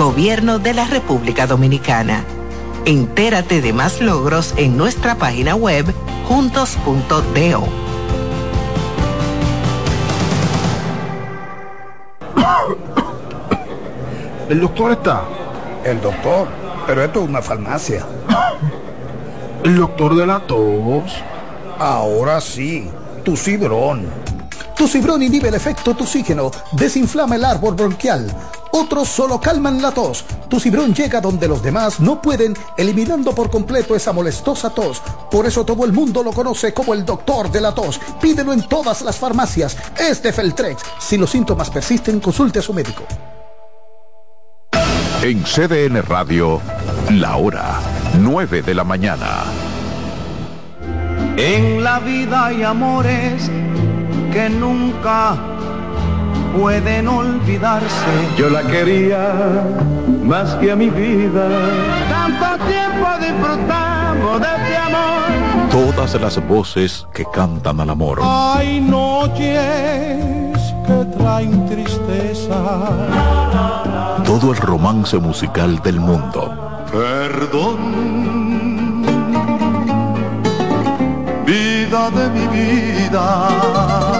Gobierno de la República Dominicana. Entérate de más logros en nuestra página web juntos.do. ¿El doctor está? El doctor, pero esto es una farmacia. ¿El doctor de la tos? Ahora sí, tu cibrón. Tu cibrón inhibe el efecto toxígeno, desinflama el árbol bronquial. Otros solo calman la tos. Tu cibrón llega donde los demás no pueden, eliminando por completo esa molestosa tos. Por eso todo el mundo lo conoce como el doctor de la tos. Pídelo en todas las farmacias. Es de Feltrex. Si los síntomas persisten, consulte a su médico. En CDN Radio, la hora 9 de la mañana. En la vida hay amores que nunca pueden olvidarse. Yo la quería más que a mi vida. Tanto tiempo disfrutamos de este amor. Todas las voces que cantan al amor. Hay noches que traen tristeza. Todo el romance musical del mundo. Perdón, vida de mi vida.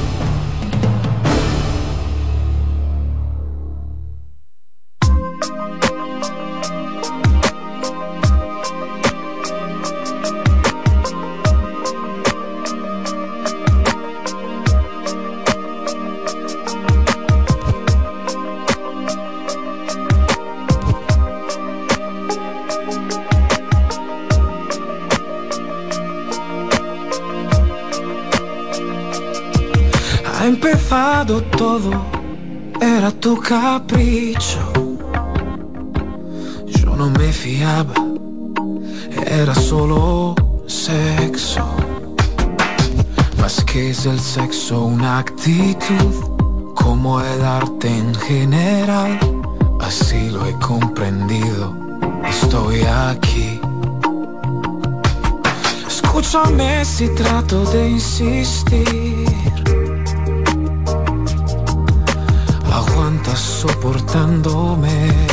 Actitud, como el arte en general. Así lo he comprendido, estoy aquí. Escúchame si trato de insistir. Aguantas soportándome.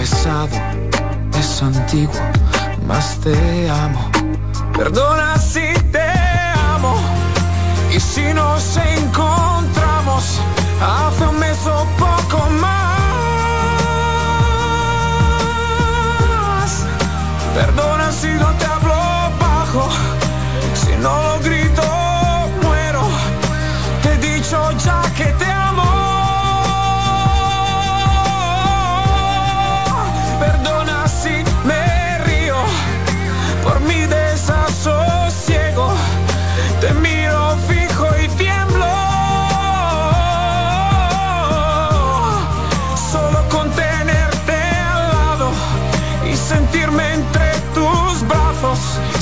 Pesado, es antiguo, más te amo. Perdona si te amo. Y si nos encontramos hace un mes o poco más. Perdona si no te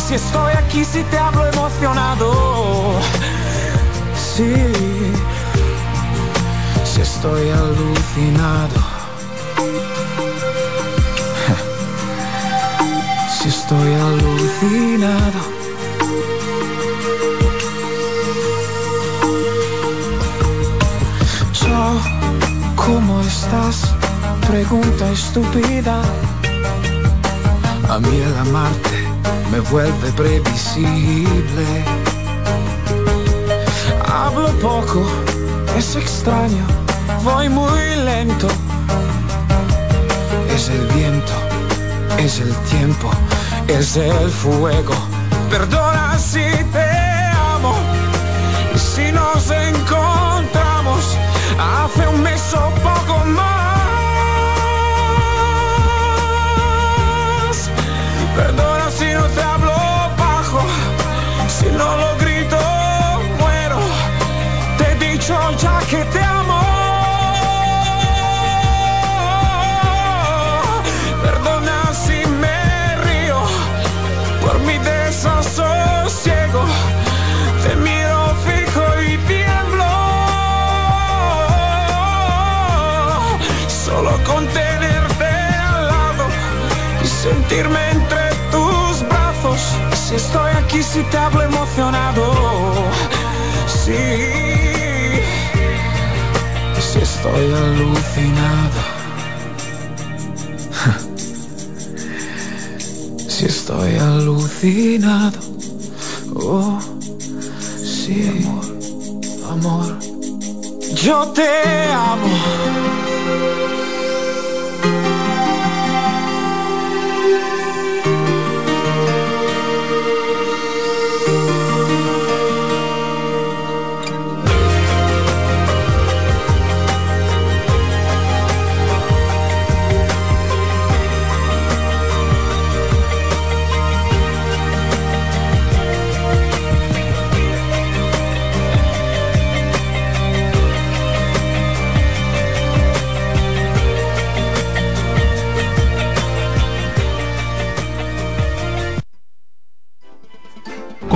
Si estoy aquí, si te hablo emocionado. Sí, si estoy alucinado. Si estoy alucinado. Yo, ¿cómo estás? Pregunta estúpida. A mí el amarte me vuelve previsible. Hablo poco, es extraño, voy muy lento. Es el viento, es el tiempo, es el fuego. Perdona si te amo, y si nos encontramos hace un mes o poco más. Perdona si no lo Si estoy aquí, si te hablo emocionado. Sí, si estoy alucinado. Si estoy alucinado. Oh, sí, amor, amor. Yo te amo.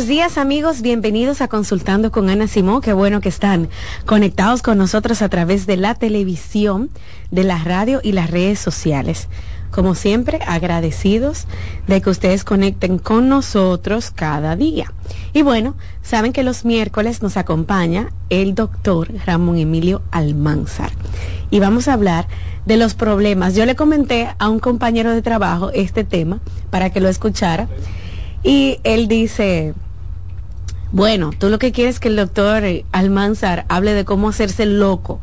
Buenos días amigos, bienvenidos a Consultando con Ana Simón. Qué bueno que están conectados con nosotros a través de la televisión, de la radio y las redes sociales. Como siempre, agradecidos de que ustedes conecten con nosotros cada día. Y bueno, saben que los miércoles nos acompaña el doctor Ramón Emilio Almanzar. Y vamos a hablar de los problemas. Yo le comenté a un compañero de trabajo este tema para que lo escuchara. Y él dice, bueno, tú lo que quieres es que el doctor Almanzar hable de cómo hacerse loco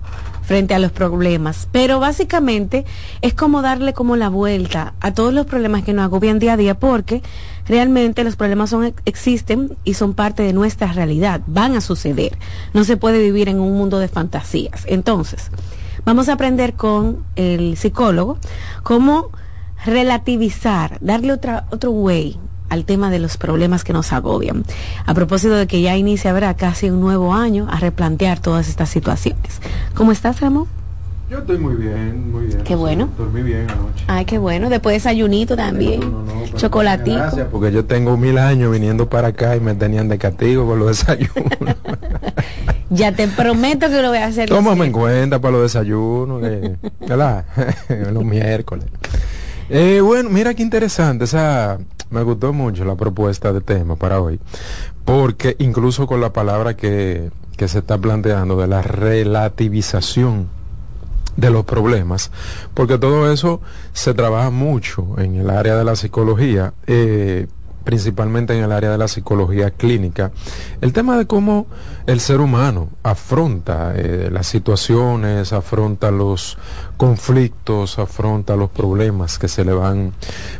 frente a los problemas, pero básicamente es como darle como la vuelta a todos los problemas que nos agobian día a día, porque realmente los problemas son, existen y son parte de nuestra realidad, van a suceder, no se puede vivir en un mundo de fantasías. Entonces, vamos a aprender con el psicólogo cómo relativizar, darle otra, otro way al tema de los problemas que nos agobian. A propósito de que ya inicia, habrá casi un nuevo año a replantear todas estas situaciones. ¿Cómo estás, Ramón? Yo estoy muy bien, muy bien. Qué bueno. Dormí bien anoche. Ay, qué bueno. Después desayunito también. No, no, no, Chocolatito. Gracias, porque yo tengo mil años viniendo para acá y me tenían de castigo por los desayunos. ya te prometo que lo voy a hacer. Tómame en cuenta para los desayunos, que, los miércoles. Eh, bueno, mira qué interesante, o me gustó mucho la propuesta de tema para hoy, porque incluso con la palabra que, que se está planteando de la relativización de los problemas, porque todo eso se trabaja mucho en el área de la psicología. Eh, principalmente en el área de la psicología clínica, el tema de cómo el ser humano afronta eh, las situaciones, afronta los conflictos, afronta los problemas que se le van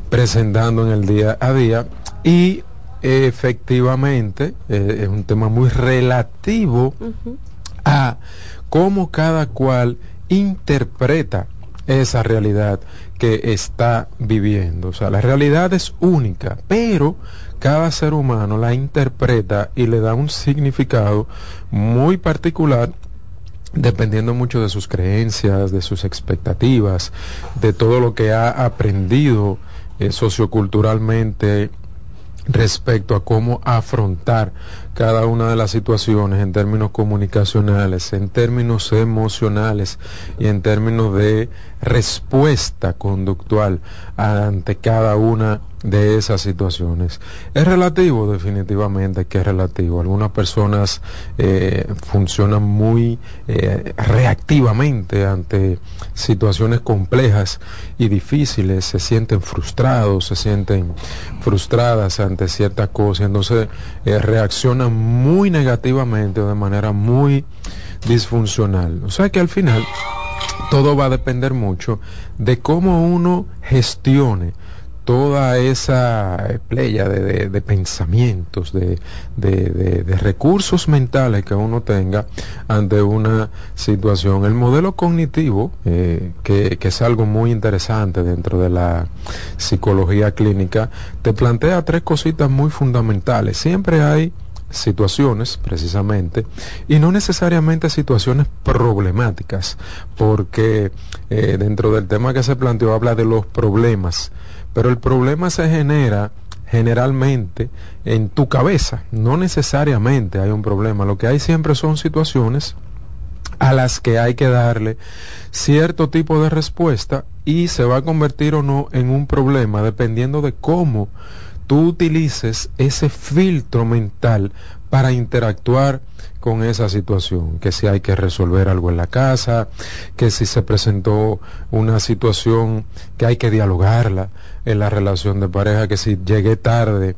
presentando en el día a día y efectivamente eh, es un tema muy relativo a cómo cada cual interpreta esa realidad que está viviendo. O sea, la realidad es única, pero cada ser humano la interpreta y le da un significado muy particular dependiendo mucho de sus creencias, de sus expectativas, de todo lo que ha aprendido eh, socioculturalmente respecto a cómo afrontar cada una de las situaciones en términos comunicacionales, en términos emocionales y en términos de respuesta conductual ante cada una de esas situaciones. Es relativo, definitivamente que es relativo. Algunas personas eh, funcionan muy eh, reactivamente ante situaciones complejas y difíciles, se sienten frustrados, se sienten frustradas ante ciertas cosas, entonces eh, reaccionan muy negativamente o de manera muy disfuncional. O sea que al final todo va a depender mucho de cómo uno gestione toda esa playa de, pensamientos, de, recursos mentales que uno tenga ante una situación. El modelo cognitivo, eh, que, que, es algo muy interesante dentro de la psicología clínica, te plantea tres cositas muy fundamentales. Siempre hay situaciones precisamente y no necesariamente situaciones problemáticas porque eh, dentro del tema que se planteó habla de los problemas pero el problema se genera generalmente en tu cabeza no necesariamente hay un problema lo que hay siempre son situaciones a las que hay que darle cierto tipo de respuesta y se va a convertir o no en un problema dependiendo de cómo tú utilices ese filtro mental para interactuar con esa situación, que si hay que resolver algo en la casa, que si se presentó una situación que hay que dialogarla en la relación de pareja, que si llegué tarde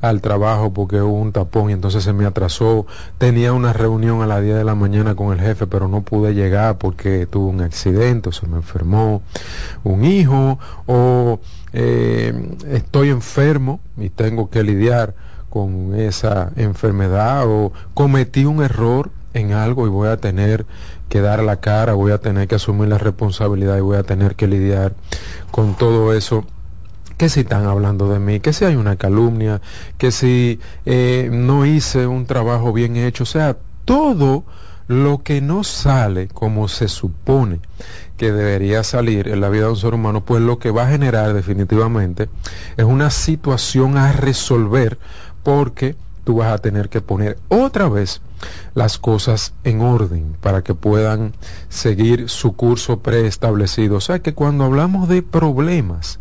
al trabajo porque hubo un tapón y entonces se me atrasó, tenía una reunión a las 10 de la mañana con el jefe pero no pude llegar porque tuvo un accidente o se me enfermó un hijo o eh, estoy enfermo y tengo que lidiar con esa enfermedad o cometí un error en algo y voy a tener que dar la cara, voy a tener que asumir la responsabilidad y voy a tener que lidiar con todo eso. Que si están hablando de mí, que si hay una calumnia, que si eh, no hice un trabajo bien hecho, o sea, todo lo que no sale como se supone que debería salir en la vida de un ser humano, pues lo que va a generar definitivamente es una situación a resolver porque tú vas a tener que poner otra vez las cosas en orden para que puedan seguir su curso preestablecido. O sea que cuando hablamos de problemas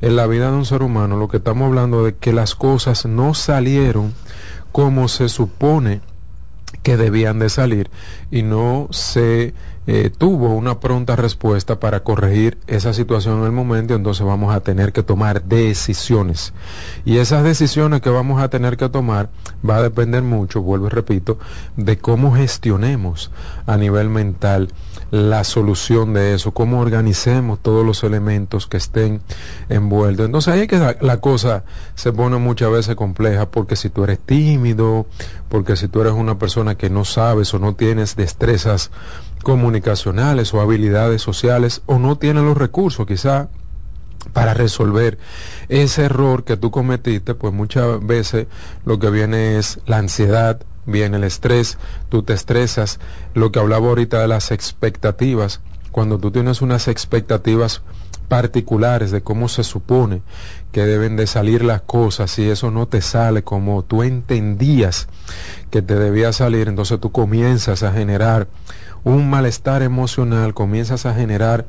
en la vida de un ser humano, lo que estamos hablando de que las cosas no salieron como se supone que debían de salir y no se eh, tuvo una pronta respuesta para corregir esa situación en el momento, entonces vamos a tener que tomar decisiones. Y esas decisiones que vamos a tener que tomar va a depender mucho, vuelvo y repito, de cómo gestionemos a nivel mental la solución de eso, cómo organicemos todos los elementos que estén envueltos. Entonces ahí es que la, la, cosa se pone muchas veces compleja porque si tú eres tímido, porque si tú eres una persona que no sabes o no tienes destrezas comunicacionales o habilidades sociales o no tienes los recursos quizá para resolver ese error que tú cometiste, pues muchas veces lo que viene es la ansiedad, viene el estrés, tú te estresas, lo que hablaba ahorita de las expectativas, cuando tú tienes unas expectativas particulares de cómo se supone que deben de salir las cosas y eso no te sale como tú entendías que te debía salir, entonces tú comienzas a generar un malestar emocional, comienzas a generar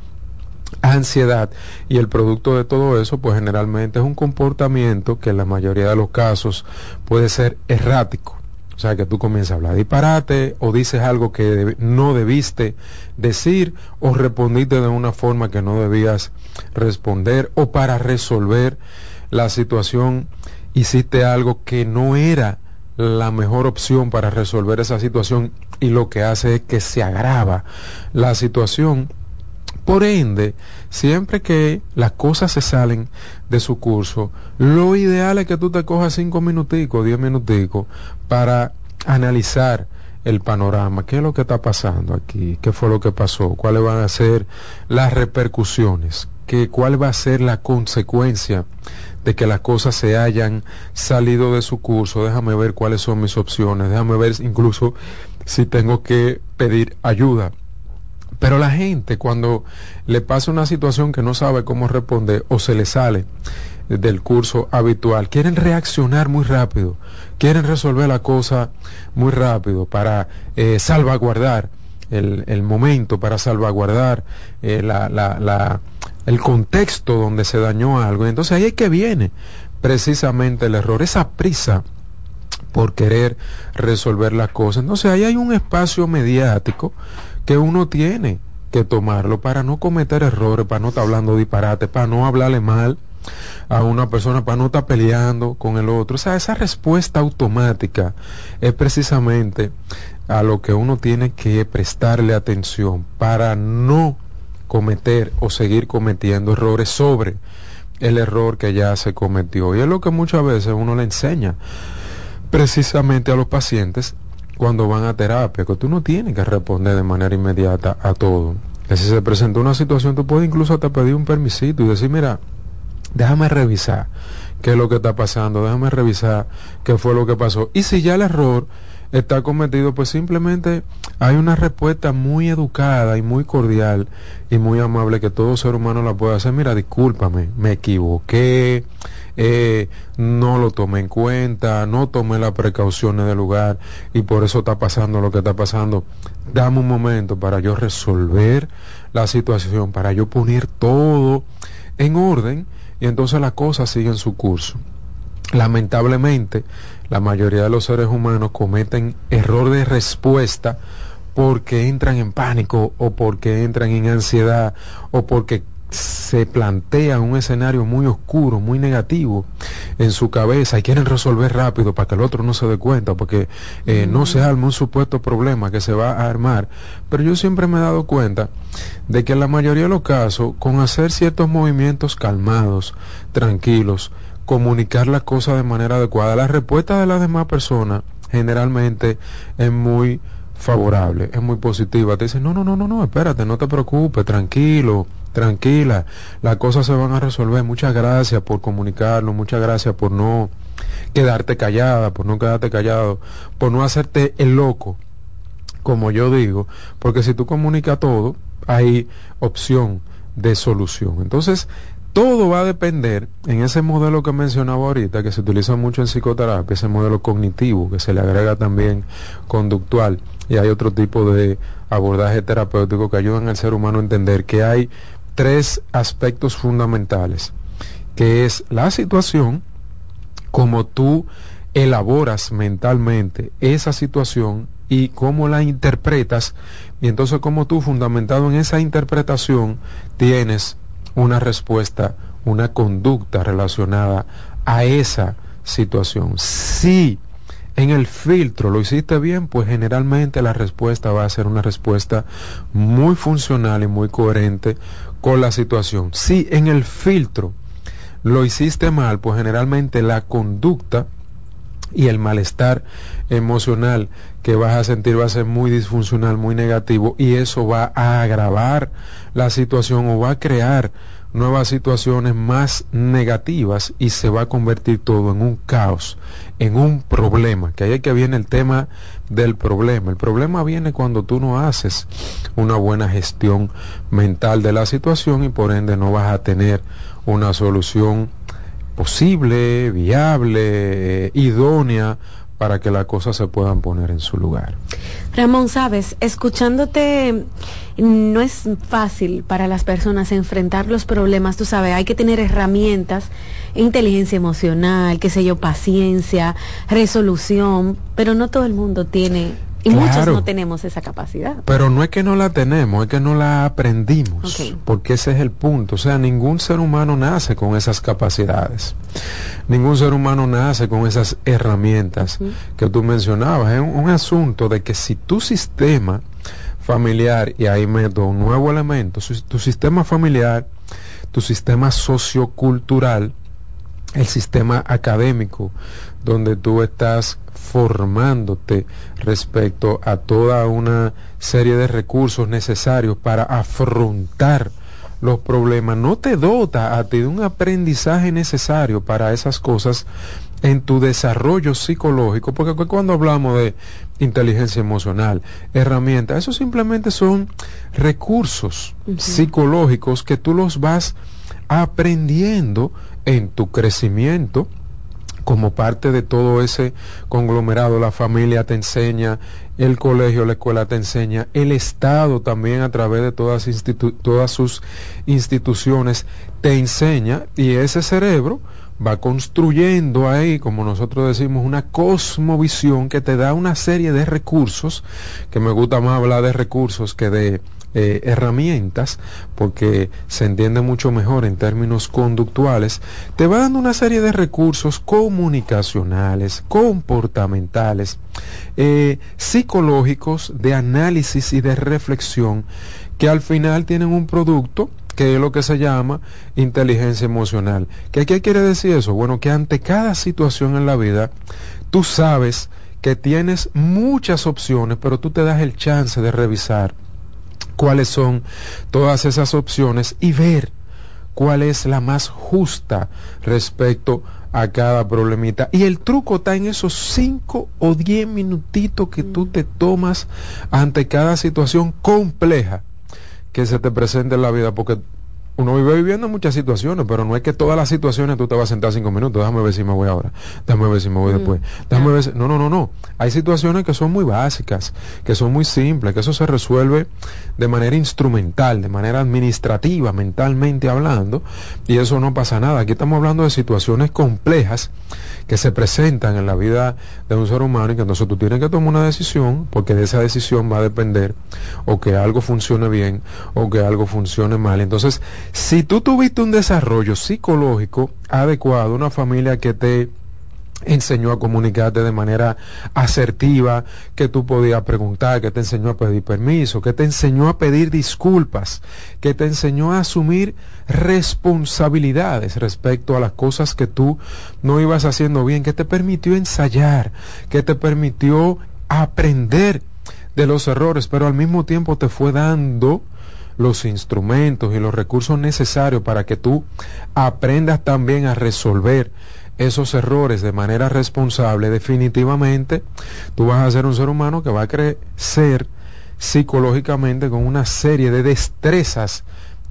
ansiedad y el producto de todo eso pues generalmente es un comportamiento que en la mayoría de los casos puede ser errático. O sea, que tú comienzas a hablar disparate o dices algo que no debiste decir o respondiste de una forma que no debías responder o para resolver la situación hiciste algo que no era la mejor opción para resolver esa situación y lo que hace es que se agrava la situación. Por ende, siempre que las cosas se salen de su curso, lo ideal es que tú te cojas cinco minuticos, diez minuticos para analizar el panorama, qué es lo que está pasando aquí, qué fue lo que pasó, cuáles van a ser las repercusiones, que, cuál va a ser la consecuencia de que las cosas se hayan salido de su curso, déjame ver cuáles son mis opciones, déjame ver incluso si tengo que pedir ayuda. Pero la gente cuando le pasa una situación que no sabe cómo responder o se le sale del curso habitual, quieren reaccionar muy rápido, quieren resolver la cosa muy rápido para eh, salvaguardar el, el, momento, para salvaguardar eh, la, la, la, el contexto donde se dañó algo. Entonces ahí es que viene precisamente el error, esa prisa por querer resolver las cosas. Entonces ahí hay un espacio mediático que uno tiene que tomarlo para no cometer errores, para no estar hablando disparate, para no hablarle mal a una persona, para no estar peleando con el otro. O sea, esa respuesta automática es precisamente a lo que uno tiene que prestarle atención para no cometer o seguir cometiendo errores sobre el error que ya se cometió. Y es lo que muchas veces uno le enseña precisamente a los pacientes cuando van a terapia, que tú no tienes que responder de manera inmediata a todo. Que si se presenta una situación, tú puedes incluso hasta pedir un permisito y decir, mira, déjame revisar qué es lo que está pasando, déjame revisar qué fue lo que pasó. Y si ya el error está cometido, pues simplemente hay una respuesta muy educada y muy cordial y muy amable que todo ser humano la puede hacer. Mira, discúlpame, me equivoqué, eh, no lo tomé en cuenta, no tomé las precauciones del lugar y por eso está pasando lo que está pasando. Dame un momento para yo resolver la situación, para yo poner todo en orden y entonces las cosas siguen su curso. Lamentablemente, la mayoría de los seres humanos cometen error de respuesta porque entran en pánico o porque entran en ansiedad o porque se plantea un escenario muy oscuro, muy negativo en su cabeza y quieren resolver rápido para que el otro no se dé cuenta, porque eh, no se arme un supuesto problema que se va a armar. Pero yo siempre me he dado cuenta de que en la mayoría de los casos, con hacer ciertos movimientos calmados, tranquilos, comunicar las cosas de manera adecuada, la respuesta de las demás personas generalmente es muy favorable, es muy positiva. Te dicen, no, no, no, no, no, espérate, no te preocupes, tranquilo, tranquila, las cosas se van a resolver. Muchas gracias por comunicarlo, muchas gracias por no quedarte callada, por no quedarte callado, por no hacerte el loco, como yo digo, porque si tú comunicas todo, hay opción de solución. Entonces, todo va a depender en ese modelo que mencionaba ahorita, que se utiliza mucho en psicoterapia, ese modelo cognitivo, que se le agrega también conductual, y hay otro tipo de abordaje terapéutico que ayudan al ser humano a entender que hay tres aspectos fundamentales, que es la situación, como tú elaboras mentalmente esa situación y cómo la interpretas, y entonces como tú, fundamentado en esa interpretación, tienes una respuesta, una conducta relacionada a esa situación. Si en el filtro lo hiciste bien, pues generalmente la respuesta va a ser una respuesta muy funcional y muy coherente con la situación. Si en el filtro lo hiciste mal, pues generalmente la conducta y el malestar emocional que vas a sentir va a ser muy disfuncional, muy negativo y eso va a agravar la situación o va a crear nuevas situaciones más negativas y se va a convertir todo en un caos, en un problema, que ahí es que viene el tema del problema. El problema viene cuando tú no haces una buena gestión mental de la situación y por ende no vas a tener una solución posible, viable, idónea para que las cosas se puedan poner en su lugar. Ramón, sabes, escuchándote no es fácil para las personas enfrentar los problemas, tú sabes, hay que tener herramientas, inteligencia emocional, qué sé yo, paciencia, resolución, pero no todo el mundo tiene Y muchos no tenemos esa capacidad. Pero no es que no la tenemos, es que no la aprendimos. Porque ese es el punto. O sea, ningún ser humano nace con esas capacidades. Ningún ser humano nace con esas herramientas que tú mencionabas. Es un, asunto de que si tu sistema familiar, y ahí meto un nuevo elemento, tu sistema familiar, tu sistema sociocultural, el sistema académico, donde tú estás formándote respecto a toda una serie de recursos necesarios para afrontar los problemas, no te dota a ti de un aprendizaje necesario para esas cosas en tu desarrollo psicológico, porque cuando hablamos de inteligencia emocional, herramientas, eso simplemente son recursos psicológicos que tú los vas aprendiendo en tu crecimiento, como parte de todo ese conglomerado, la familia te enseña, el colegio, la escuela te enseña, el Estado también a través de todas, todas sus instituciones te enseña y ese cerebro va construyendo ahí, como nosotros decimos, una cosmovisión que te da una serie de recursos, que me gusta más hablar de recursos que de eh, herramientas, porque se entiende mucho mejor en términos conductuales, te va dando una serie de recursos comunicacionales, comportamentales, eh, psicológicos, de análisis y de reflexión, que al final tienen un producto que es lo que se llama inteligencia emocional. ¿Qué, ¿Qué quiere decir eso? Bueno, que ante cada situación en la vida, tú sabes que tienes muchas opciones, pero tú te das el chance de revisar cuáles son todas esas opciones y ver cuál es la más justa respecto a cada problemita. Y el truco está en esos cinco o diez minutitos que tú te tomas ante cada situación compleja que se te presente en la vida, porque uno vive viviendo muchas situaciones, pero no es que todas las situaciones tú te vas a sentar cinco minutos, déjame ver si me voy ahora, déjame ver si me voy después, déjame ver no, no, no, no, hay situaciones que son muy básicas, que son muy simples, que eso se resuelve de manera instrumental, de manera administrativa, mentalmente hablando, y eso no pasa nada, aquí estamos hablando de situaciones complejas que se presentan en la vida de un ser humano y que entonces tú tienes que tomar una decisión, porque de esa decisión va a depender o que algo funcione bien o que algo funcione mal, entonces si tú tuviste un desarrollo psicológico adecuado, una familia que te enseñó a comunicarte de manera asertiva, que tú podías preguntar, que te enseñó a pedir permiso, que te enseñó a pedir disculpas, que te enseñó a asumir responsabilidades respecto a las cosas que tú no ibas haciendo bien, que te permitió ensayar, que te permitió aprender de los errores, pero al mismo tiempo te fue dando los instrumentos y los recursos necesarios para que tú aprendas también a resolver esos errores de manera responsable, definitivamente tú vas a ser un ser humano que va a crecer psicológicamente con una serie de destrezas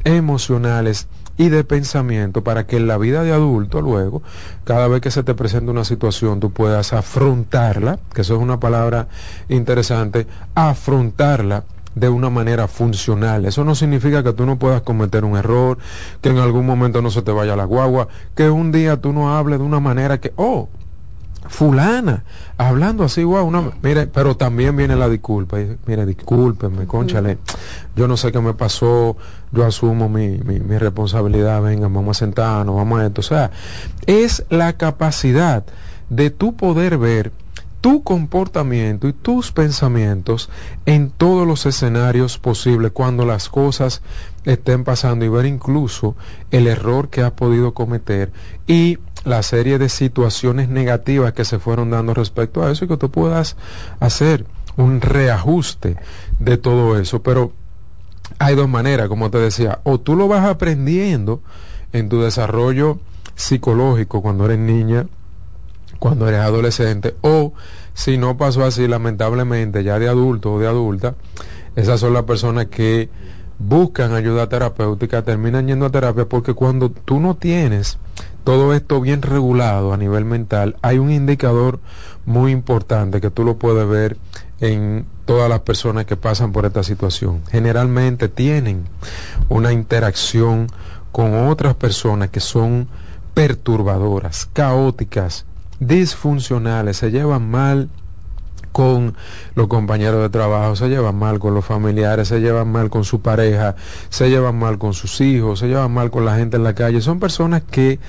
emocionales y de pensamiento para que en la vida de adulto luego, cada vez que se te presente una situación, tú puedas afrontarla, que eso es una palabra interesante, afrontarla de una manera funcional. Eso no significa que tú no puedas cometer un error, que en algún momento no se te vaya la guagua, que un día tú no hables de una manera que, oh, fulana, hablando así, guau, una, mire, pero también viene la disculpa. Y, mire, discúlpeme, conchale, yo no sé qué me pasó, yo asumo mi, mi, mi responsabilidad, venga, vamos a sentarnos, vamos a esto. O sea, es la capacidad de tú poder ver tu comportamiento y tus pensamientos en todos los escenarios posibles cuando las cosas estén pasando y ver incluso el error que has podido cometer y la serie de situaciones negativas que se fueron dando respecto a eso y que tú puedas hacer un reajuste de todo eso. Pero hay dos maneras, como te decía, o tú lo vas aprendiendo en tu desarrollo psicológico cuando eres niña, cuando eres adolescente o si no pasó así lamentablemente ya de adulto o de adulta esas son las personas que buscan ayuda terapéutica terminan yendo a terapia porque cuando tú no tienes todo esto bien regulado a nivel mental hay un indicador muy importante que tú lo puedes ver en todas las personas que pasan por esta situación. Generalmente tienen una interacción con otras personas que son perturbadoras, caóticas, disfuncionales, se llevan mal con los compañeros de trabajo, se llevan mal con los familiares, se llevan mal con su pareja, se llevan mal con sus hijos, se llevan mal con la gente en la calle. Son personas que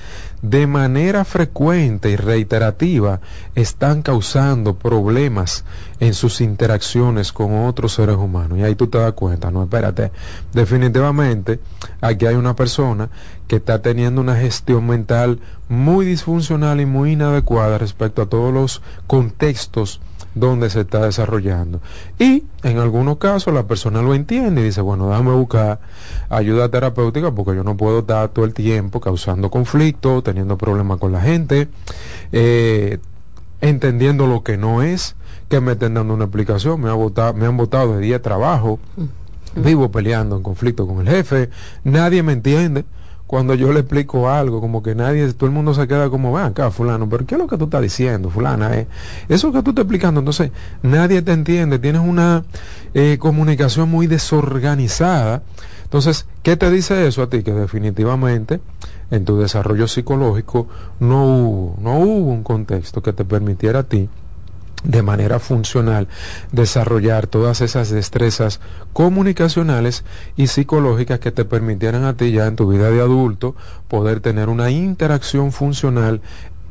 de manera frecuente y reiterativa están causando problemas en sus interacciones con otros seres humanos. Y ahí tú te das cuenta, no, espérate, definitivamente aquí hay una persona que está teniendo una gestión mental muy disfuncional y muy inadecuada respecto a todos los contextos donde se está desarrollando. Y en algunos casos la persona lo entiende y dice, bueno, déjame buscar ayuda terapéutica porque yo no puedo estar todo el tiempo causando conflicto, teniendo problemas con la gente, eh, entendiendo lo que no es, que me estén dando una explicación, me, ha me han votado de día de trabajo, vivo peleando en conflicto con el jefe, nadie me entiende cuando yo le explico algo, como que nadie, todo el mundo se queda como, va acá, fulano, pero ¿qué es lo que tú estás diciendo, fulana? Eh? Eso que tú estás explicando, entonces nadie te entiende, tienes una eh, comunicación muy desorganizada. Entonces, ¿qué te dice eso a ti? Que definitivamente en tu desarrollo psicológico no hubo, no hubo un contexto que te permitiera a ti de manera funcional desarrollar todas esas destrezas comunicacionales y psicológicas que te permitieran a ti ya en tu vida de adulto poder tener una interacción funcional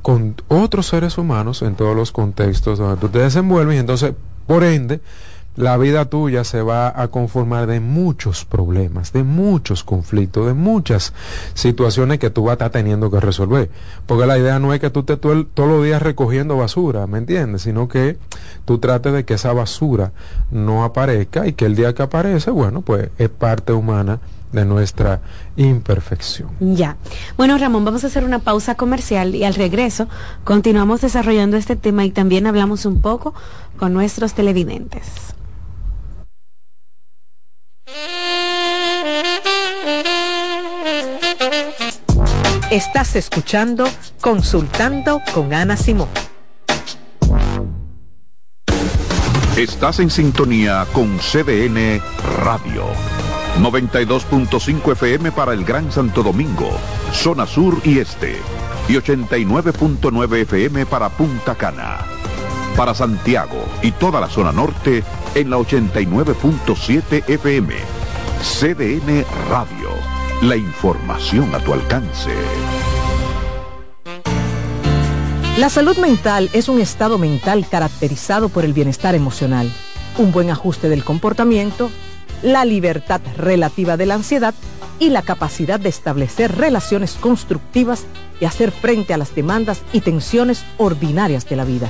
con otros seres humanos en todos los contextos donde tú te desenvuelves. Y entonces por ende la vida tuya se va a conformar de muchos problemas, de muchos conflictos, de muchas situaciones que tú vas a estar teniendo que resolver. Porque la idea no es que tú todo todos los días recogiendo basura, ¿me entiendes? Sino que tú trates de que esa basura no aparezca y que el día que aparece, bueno, pues es parte humana de nuestra imperfección. Ya. Bueno, Ramón, vamos a hacer una pausa comercial y al regreso continuamos desarrollando este tema y también hablamos un poco con nuestros televidentes. Estás escuchando Consultando con Ana Simón. Estás en sintonía con CDN Radio. 92.5 FM para el Gran Santo Domingo, zona sur y este. Y 89.9 FM para Punta Cana. Para Santiago y toda la zona norte en la 89.7 FM. CDN Radio la información a tu alcance. La salud mental es un estado mental caracterizado por el bienestar emocional, un buen ajuste del comportamiento, la libertad relativa de la ansiedad y la capacidad de establecer relaciones constructivas y hacer frente a las demandas y tensiones ordinarias de la vida.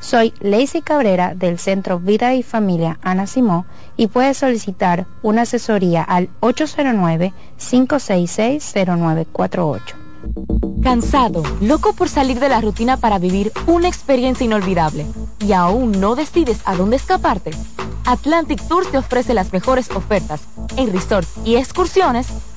Soy Lacey Cabrera del Centro Vida y Familia Ana Simó y puedes solicitar una asesoría al 809-566-0948. Cansado, loco por salir de la rutina para vivir una experiencia inolvidable y aún no decides a dónde escaparte. Atlantic Tours te ofrece las mejores ofertas en resorts y excursiones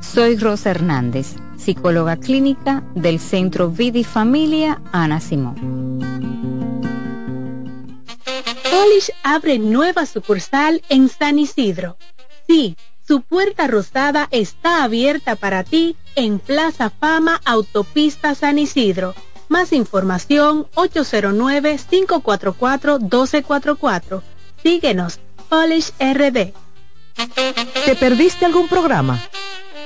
Soy Rosa Hernández, psicóloga clínica del Centro Vidi Familia Ana Simón. Polish abre nueva sucursal en San Isidro Sí, su puerta rosada está abierta para ti en Plaza Fama Autopista San Isidro. Más información 809-544-1244. Síguenos, Polish RD. ¿Te perdiste algún programa?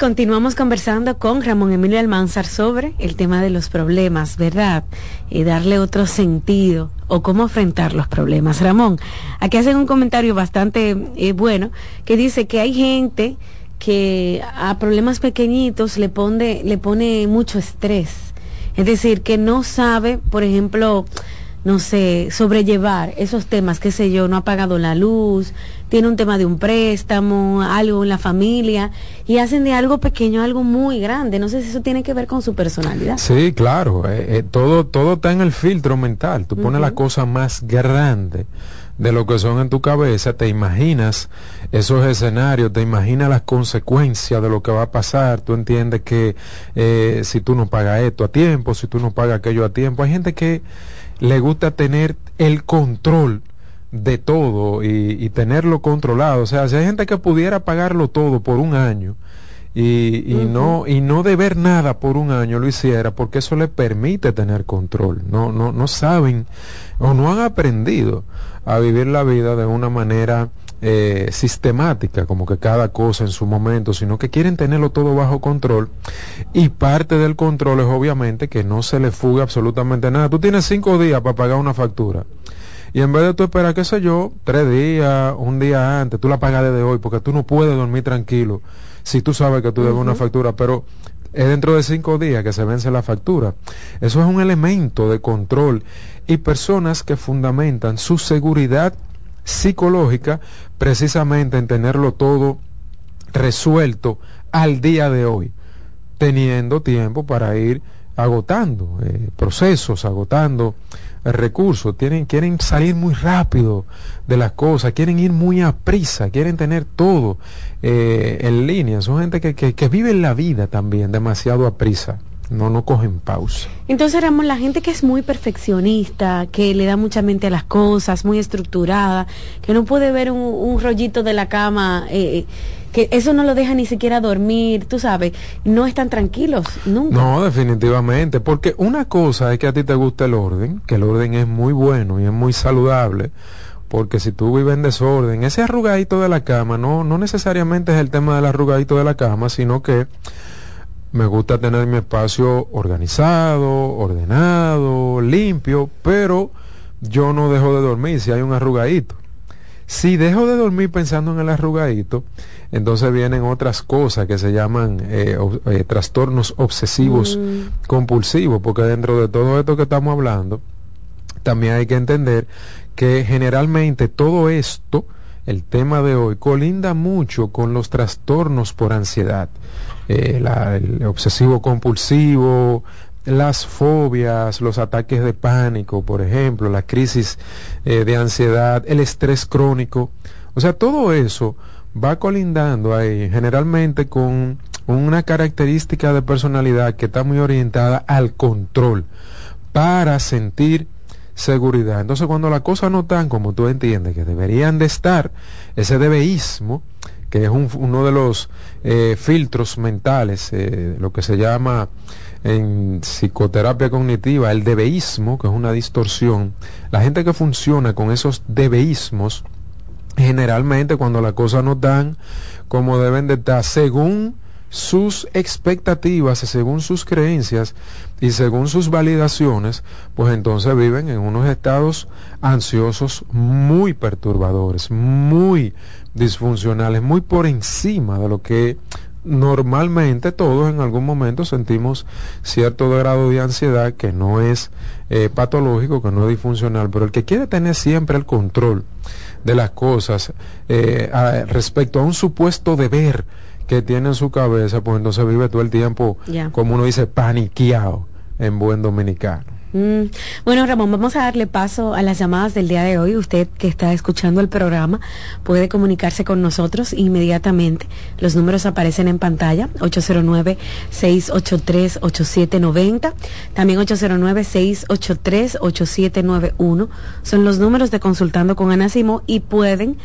Continuamos conversando con Ramón Emilio Almanzar sobre el tema de los problemas, ¿verdad? Y darle otro sentido o cómo afrontar los problemas. Ramón, aquí hacen un comentario bastante eh, bueno que dice que hay gente que a problemas pequeñitos le pone, le pone mucho estrés. Es decir, que no sabe, por ejemplo, no sé, sobrellevar esos temas, qué sé yo, no ha pagado la luz, tiene un tema de un préstamo, algo en la familia, y hacen de algo pequeño algo muy grande. No sé si eso tiene que ver con su personalidad. Sí, claro, eh, eh, todo, todo está en el filtro mental. Tú pones la cosa más grande de lo que son en tu cabeza, te imaginas esos escenarios, te imaginas las consecuencias de lo que va a pasar, tú entiendes que eh, si tú no pagas esto a tiempo, si tú no pagas aquello a tiempo, hay gente que le gusta tener el control de todo y, tenerlo controlado. O sea, si hay gente que pudiera pagarlo todo por un año y, y no y no deber nada por un año lo hiciera porque eso le permite tener control. No, no, no saben o no han aprendido a vivir la vida de una manera eh, sistemática, como que cada cosa en su momento, sino que quieren tenerlo todo bajo control. Y parte del control es obviamente que no se le fugue absolutamente nada. Tú tienes cinco días para pagar una factura. Y en vez de tú esperar, qué sé yo, tres días, un día antes, tú la pagas desde hoy, porque tú no puedes dormir tranquilo si tú sabes que tú debes una factura, pero es dentro de cinco días que se vence la factura. Eso es un elemento de control y personas que fundamentan su seguridad psicológica precisamente en tenerlo todo resuelto al día de hoy, teniendo tiempo para ir agotando eh, procesos, agotando recursos, tienen, quieren salir muy rápido de las cosas, quieren ir muy a prisa, quieren tener todo eh, en línea. Son gente que, que, que vive la vida también demasiado a prisa no, no cogen pausa. Entonces, Ramón, la gente que es muy perfeccionista, que le da mucha mente a las cosas, muy estructurada, que no puede ver un, rollito de la cama, eh, que eso no lo deja ni siquiera dormir, tú sabes, no están tranquilos nunca. No, definitivamente, porque una cosa es que a ti te gusta el orden, que el orden es muy bueno y es muy saludable, porque si tú vives en desorden, ese arrugadito de la cama no, no necesariamente es el tema del arrugadito de la cama, sino que me gusta tener mi espacio organizado, ordenado, limpio, pero yo no dejo de dormir si hay un arrugadito. Si dejo de dormir pensando en el arrugadito, entonces vienen otras cosas que se llaman eh, eh, trastornos obsesivos mm. compulsivos, porque dentro de todo esto que estamos hablando, también hay que entender que generalmente todo esto, el tema de hoy, colinda mucho con los trastornos por ansiedad. Eh, el obsesivo compulsivo, las fobias, los ataques de pánico, por ejemplo, la crisis eh, de ansiedad, el estrés crónico. O sea, todo eso va colindando ahí generalmente con una característica de personalidad que está muy orientada al control para sentir seguridad. Entonces, cuando las cosas no están como tú entiendes que deberían de estar, ese debeísmo, que es uno de los eh, filtros mentales, eh, lo que se llama en psicoterapia cognitiva el debeísmo, que es una distorsión. La gente que funciona con esos debeísmos, generalmente cuando las cosas no dan como deben de estar, según sus expectativas, según sus creencias y según sus validaciones, pues entonces viven en unos estados ansiosos muy perturbadores, muy disfuncionales, muy por encima de lo que normalmente todos en algún momento sentimos cierto grado de ansiedad que no es eh, patológico, que no es disfuncional, pero el que quiere tener siempre el control de las cosas eh, respecto a un supuesto deber que tiene en su cabeza, pues entonces vive todo el tiempo, como uno dice, paniqueado en buen dominicano. Mm. Bueno, Ramón, vamos a darle paso a las llamadas del día de hoy. Usted que está escuchando el programa puede comunicarse con nosotros inmediatamente. Los números aparecen en pantalla, 809-683-8790, también 809-683-8791. Son los números de Consultando con Ana Simo y pueden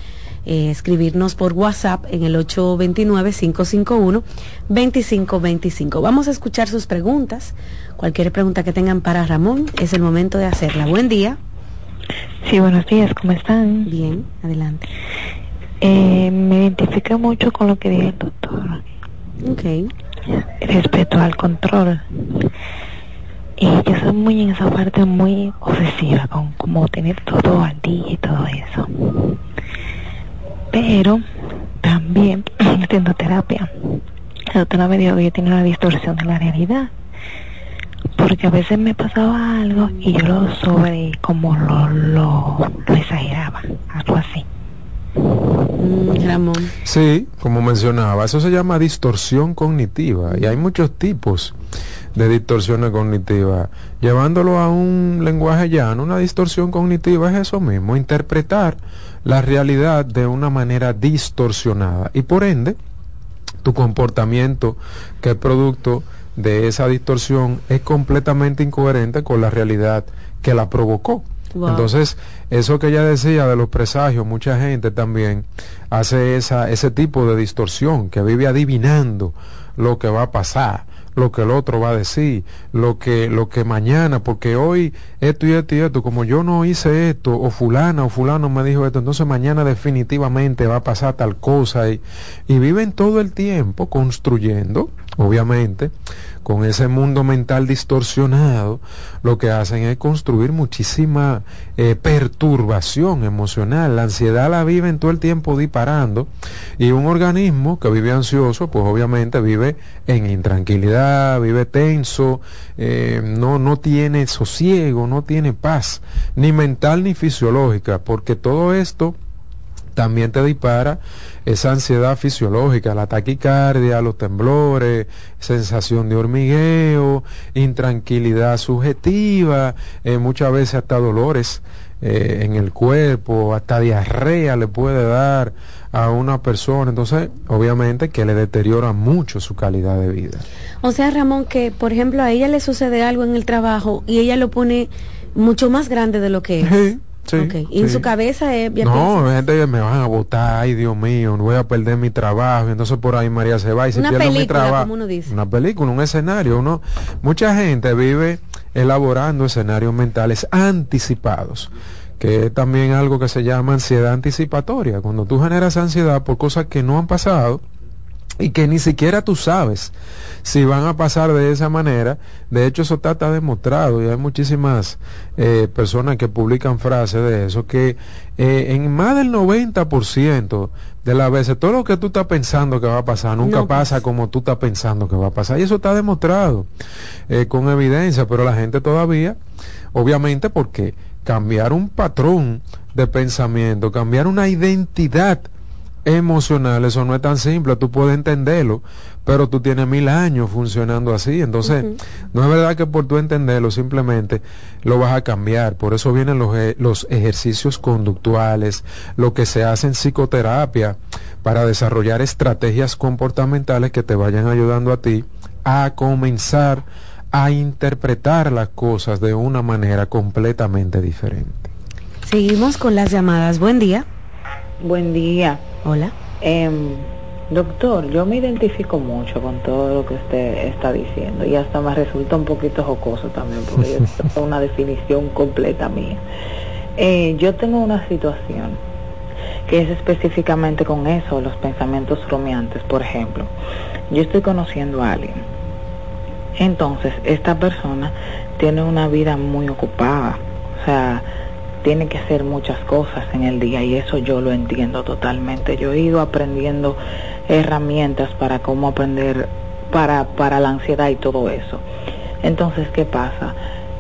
eh, escribirnos por WhatsApp en el 829-551-2525. Vamos a escuchar sus preguntas. Cualquier pregunta que tengan para Ramón, es el momento de hacerla. Buen día. Sí, buenos días, ¿cómo están? Bien, adelante. Eh, me identifica mucho con lo que dice el doctor. Ok. Respecto al control. Y yo soy muy en esa parte muy obsesiva, con como tener todo al día y todo eso pero también haciendo terapia. La doctora me dijo que yo tenía una distorsión de la realidad. Porque a veces me pasaba algo y yo lo sobre, como lo, lo, exageraba, algo así. Mm, Ramón. Sí, como mencionaba, eso se llama distorsión cognitiva y hay muchos tipos de distorsiones cognitivas. Llevándolo a un lenguaje llano, una distorsión cognitiva es eso mismo, interpretar la realidad de una manera distorsionada. Y por ende tu comportamiento que es producto de esa distorsión es completamente incoherente con la realidad que la provocó. Entonces, eso que ella decía de los presagios, mucha gente también hace esa, ese tipo de distorsión, que vive adivinando lo que va a pasar lo que el otro va a decir, lo que, lo que mañana, porque hoy esto y esto y esto, como yo no hice esto, o fulana o fulano me dijo esto, entonces mañana definitivamente va a pasar tal cosa y, y viven todo el tiempo construyendo, obviamente, con ese mundo mental distorsionado, lo que hacen es construir muchísima eh, perturbación emocional. La ansiedad la viven todo el tiempo disparando y un organismo que vive ansioso, pues obviamente vive en intranquilidad, vive tenso, eh, no, no tiene sosiego, no tiene paz, ni mental ni fisiológica, porque todo esto también te dispara esa ansiedad fisiológica, la taquicardia, los temblores, sensación de hormigueo, intranquilidad subjetiva, eh, muchas veces hasta dolores eh, en el cuerpo, hasta diarrea le puede dar a una persona, entonces obviamente que le deteriora mucho su calidad de vida. O sea, Ramón, que por ejemplo a ella le sucede algo en el trabajo y ella lo pone mucho más grande de lo que es. Sí, Y en su cabeza es... No, gente me van a votar, ay Dios mío, no voy a perder mi trabajo. Entonces por ahí María se va y se una pierde película, mi trabajo. Como uno dice. Una película, un escenario. Uno, mucha gente vive elaborando escenarios mentales anticipados que es también algo que se llama ansiedad anticipatoria. Cuando tú generas ansiedad por cosas que no han pasado, y que ni siquiera tú sabes si van a pasar de esa manera. De hecho, eso está, demostrado y hay muchísimas eh, personas que publican frases de eso, que eh, en más del 90% de las veces todo lo que tú estás pensando que va a pasar nunca pasa como tú estás pensando que va a pasar. Y eso está demostrado eh, con evidencia, pero la gente todavía, obviamente porque cambiar un patrón de pensamiento, cambiar una identidad, emocional, eso no es tan simple, tú puedes entenderlo, pero tú tienes mil años funcionando así, entonces no es verdad que por tú entenderlo simplemente lo vas a cambiar, por eso vienen los, e, los ejercicios conductuales, lo que se hace en psicoterapia para desarrollar estrategias comportamentales que te vayan ayudando a ti a comenzar a interpretar las cosas de una manera completamente diferente. Seguimos con las llamadas. Buen día. Buen día. Hola. Em, doctor, yo me identifico mucho con todo lo que usted está diciendo y hasta me resulta un poquito jocoso también porque es una definición completa mía. Eh, yo tengo una situación que es específicamente con eso, los pensamientos rumiantes, por ejemplo. Yo estoy conociendo a alguien. Entonces, esta persona tiene una vida muy ocupada. O sea, tiene que hacer muchas cosas en el día y eso yo lo entiendo totalmente. Yo he ido aprendiendo herramientas para cómo aprender para, para la ansiedad y todo eso. Entonces, ¿qué pasa?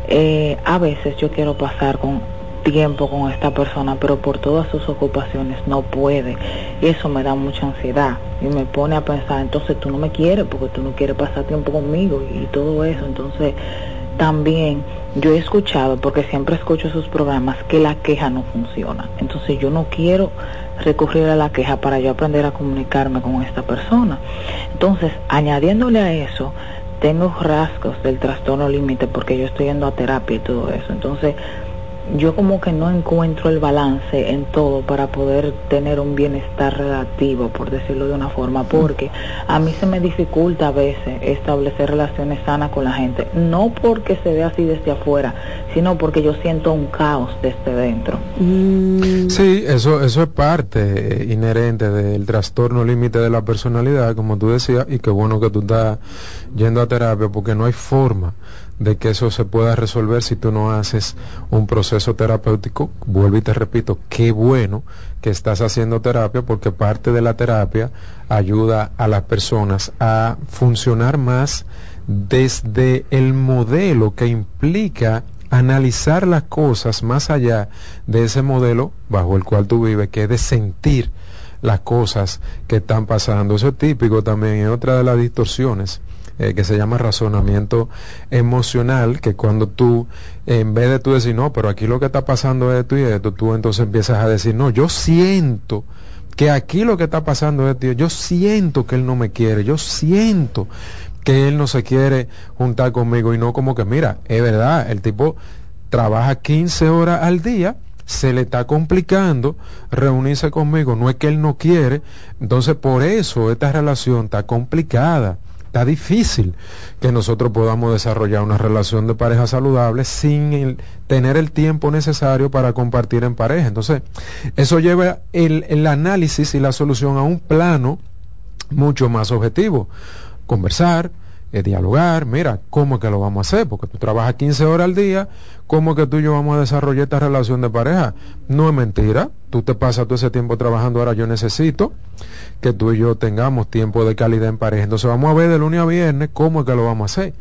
Eh, a veces yo quiero pasar con tiempo con esta persona, pero por todas sus ocupaciones no puede. Y eso me da mucha ansiedad y me pone a pensar, entonces tú no me quieres porque tú no quieres pasar tiempo conmigo y todo eso. Entonces, también yo he escuchado, porque siempre escucho sus programas, que la queja no funciona. Entonces yo no quiero recurrir a la queja para yo aprender a comunicarme con esta persona. Entonces, añadiéndole a eso, tengo rasgos del trastorno límite porque yo estoy yendo a terapia y todo eso. Entonces, yo como que no encuentro el balance en todo para poder tener un bienestar relativo, por decirlo de una forma, porque a mí se me dificulta a veces establecer relaciones sanas con la gente, no porque se vea así desde afuera, sino porque yo siento un caos desde dentro. Mm. Sí, eso, eso es parte eh, inherente del trastorno límite de la personalidad, como tú decías, y qué bueno que tú estás yendo a terapia, porque no hay forma de que eso se pueda resolver si tú no haces un proceso terapéutico. Vuelvo y te repito, qué bueno que estás haciendo terapia porque parte de la terapia ayuda a las personas a funcionar más desde el modelo que implica analizar las cosas más allá de ese modelo bajo el cual tú vives, que es de sentir las cosas que están pasando. Eso es típico también en otra de las distorsiones eh, que se llama razonamiento emocional, que cuando tú, en vez de tú decir, no, pero aquí lo que está pasando es esto y esto, tú entonces empiezas a decir, no, yo siento que aquí lo que está pasando es esto, yo siento que él no me quiere, yo siento que él no se quiere juntar conmigo y no como que, mira, es verdad, el tipo trabaja 15 horas al día, se le está complicando reunirse conmigo, no es que él no quiere, entonces por eso esta relación está complicada está difícil que nosotros podamos desarrollar una relación de pareja saludable sin tener el tiempo necesario para compartir en pareja. Entonces, eso lleva el, el análisis y la solución a un plano mucho más objetivo. Conversar, eh, dialogar, mira, ¿cómo es que lo vamos a hacer? Porque tú trabajas 15 horas al día, ¿cómo es que tú y yo vamos a desarrollar esta relación de pareja? No es mentira, tú te pasas todo ese tiempo trabajando, ahora yo necesito que tú y yo tengamos tiempo de calidad en pareja. Entonces vamos a ver de lunes a viernes cómo es que lo vamos a hacer.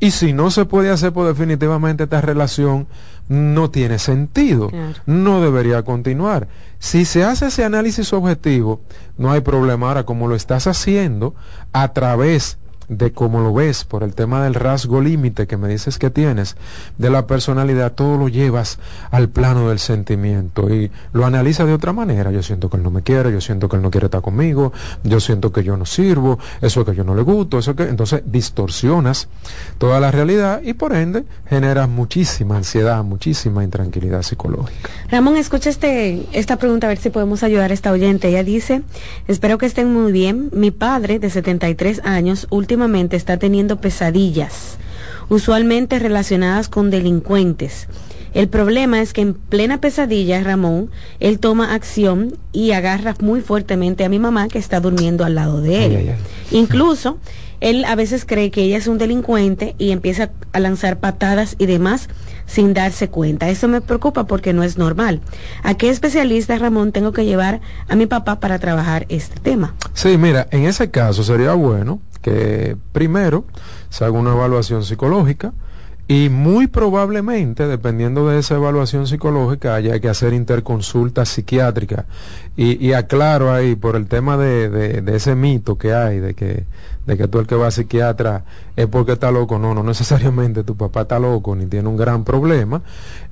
Y si no se puede hacer, pues definitivamente esta relación no tiene sentido, no debería continuar. Si se hace ese análisis objetivo, no hay problema. Ahora, como lo estás haciendo a través de cómo lo ves, por el tema del rasgo límite que me dices que tienes, de la personalidad, todo lo llevas al plano del sentimiento y lo analizas de otra manera. Yo siento que él no me quiere, yo siento que él no quiere estar conmigo, yo siento que yo no sirvo, eso que yo no le gusto, eso que... Entonces distorsionas toda la realidad y por ende generas muchísima ansiedad, muchísima intranquilidad psicológica. Ramón, escucha este, esta pregunta a ver si podemos ayudar a esta oyente. Ella dice, espero que estén muy bien. Mi padre de 73 años, último está teniendo pesadillas, usualmente relacionadas con delincuentes. El problema es que en plena pesadilla, Ramón, él toma acción y agarra muy fuertemente a mi mamá que está durmiendo al lado de él. Incluso, él a veces cree que ella es un delincuente y empieza a lanzar patadas y demás sin darse cuenta. Eso me preocupa porque no es normal. ¿A qué especialista, Ramón, tengo que llevar a mi papá para trabajar este tema? Sí, mira, en ese caso sería bueno que primero se haga una evaluación psicológica y muy probablemente, dependiendo de esa evaluación psicológica, haya que hacer interconsulta psiquiátrica. Y, y aclaro ahí, por el tema de, de, ese mito que hay, de que, de que tú el que va a psiquiatra es porque está loco. No, no necesariamente tu papá está loco ni tiene un gran problema.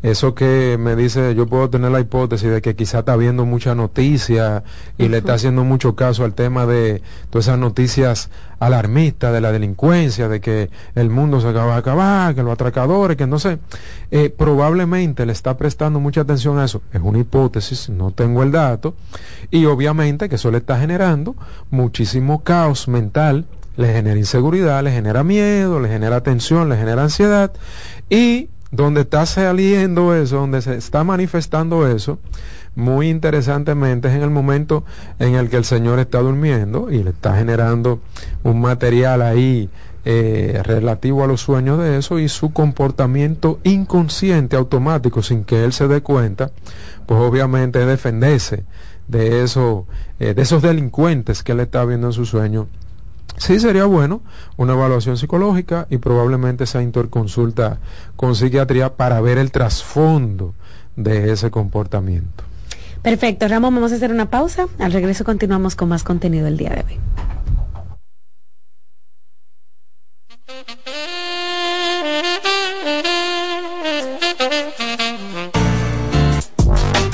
Eso que me dice, yo puedo tener la hipótesis de que quizá está viendo mucha noticia y le está haciendo mucho caso al tema de todas esas noticias alarmistas de la delincuencia, de que el mundo se acaba de acabar, que los atracadores, que no sé. Eh, probablemente le está prestando mucha atención a eso. Es una hipótesis, no tengo el dato. Y obviamente que eso le está generando muchísimo caos mental le genera inseguridad, le genera miedo, le genera tensión, le genera ansiedad. Y donde está saliendo eso, donde se está manifestando eso, muy interesantemente es en el momento en el que el Señor está durmiendo y le está generando un material ahí eh, relativo a los sueños de eso y su comportamiento inconsciente, automático, sin que él se dé cuenta, pues obviamente defenderse de, eso, eh, de esos delincuentes que él está viendo en su sueño Sí sería bueno una evaluación psicológica y probablemente esa interconsulta con psiquiatría para ver el trasfondo de ese comportamiento. Perfecto, Ramón, vamos a hacer una pausa. Al regreso continuamos con más contenido el día de hoy.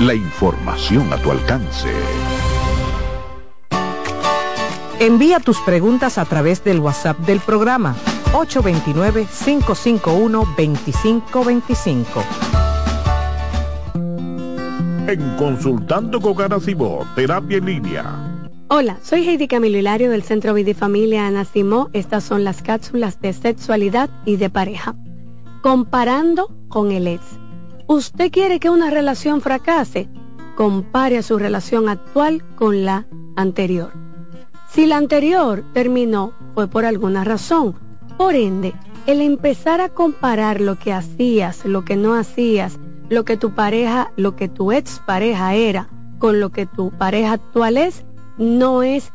La información a tu alcance. Envía tus preguntas a través del WhatsApp del programa 829-551-2525. En Consultando con Ana Terapia en Línea. Hola, soy Heidi Camilo Hilario del Centro Vidifamilia Ana Simó. Estas son las cápsulas de sexualidad y de pareja. Comparando con el ex. ¿Usted quiere que una relación fracase? Compare a su relación actual con la anterior. Si la anterior terminó, fue por alguna razón por ende, el empezar a comparar lo que hacías, lo que no hacías, lo que tu pareja, lo que tu ex pareja era, con lo que tu pareja actual es, no es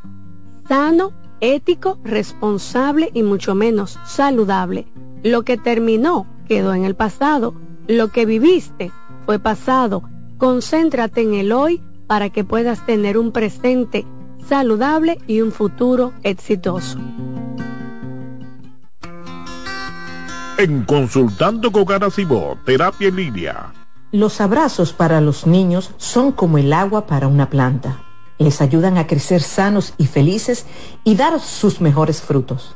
sano, ético, responsable y mucho menos saludable. Lo que terminó quedó en el pasado. Lo que viviste fue pasado. Concéntrate en el hoy para que puedas tener un presente saludable y un futuro exitoso. en Consultando con Garacimo, Terapia en Línea. Los abrazos para los niños son como el agua para una planta. Les ayudan a crecer sanos y felices y dar sus mejores frutos.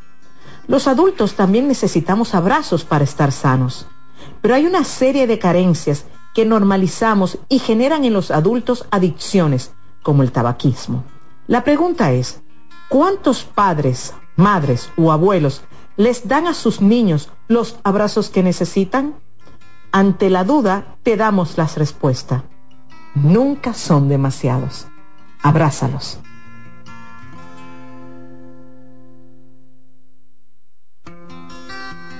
Los adultos también necesitamos abrazos para estar sanos, pero hay una serie de carencias que normalizamos y generan en los adultos adicciones, como el tabaquismo. La pregunta es, ¿cuántos padres, madres o abuelos les dan a sus niños los abrazos que necesitan? Ante la duda, te damos las respuestas. Nunca son demasiados. Abrázalos.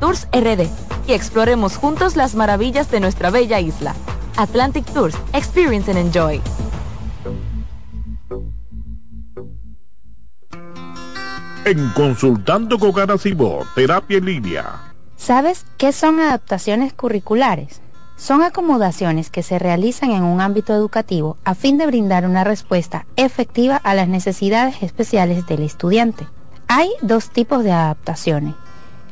Tours RD y exploremos juntos las maravillas de nuestra bella isla. Atlantic Tours, Experience and Enjoy. En Consultando con Garacimo, Terapia en Línea. ¿Sabes qué son adaptaciones curriculares? Son acomodaciones que se realizan en un ámbito educativo a fin de brindar una respuesta efectiva a las necesidades especiales del estudiante. Hay dos tipos de adaptaciones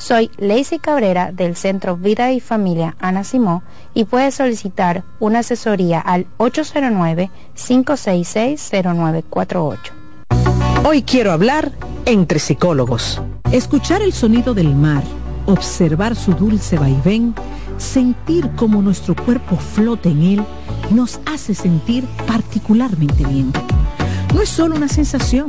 Soy Lacey Cabrera del Centro Vida y Familia Ana Simó y puedes solicitar una asesoría al 809-566-0948. Hoy quiero hablar entre psicólogos. Escuchar el sonido del mar, observar su dulce vaivén, sentir cómo nuestro cuerpo flota en él, nos hace sentir particularmente bien. No es solo una sensación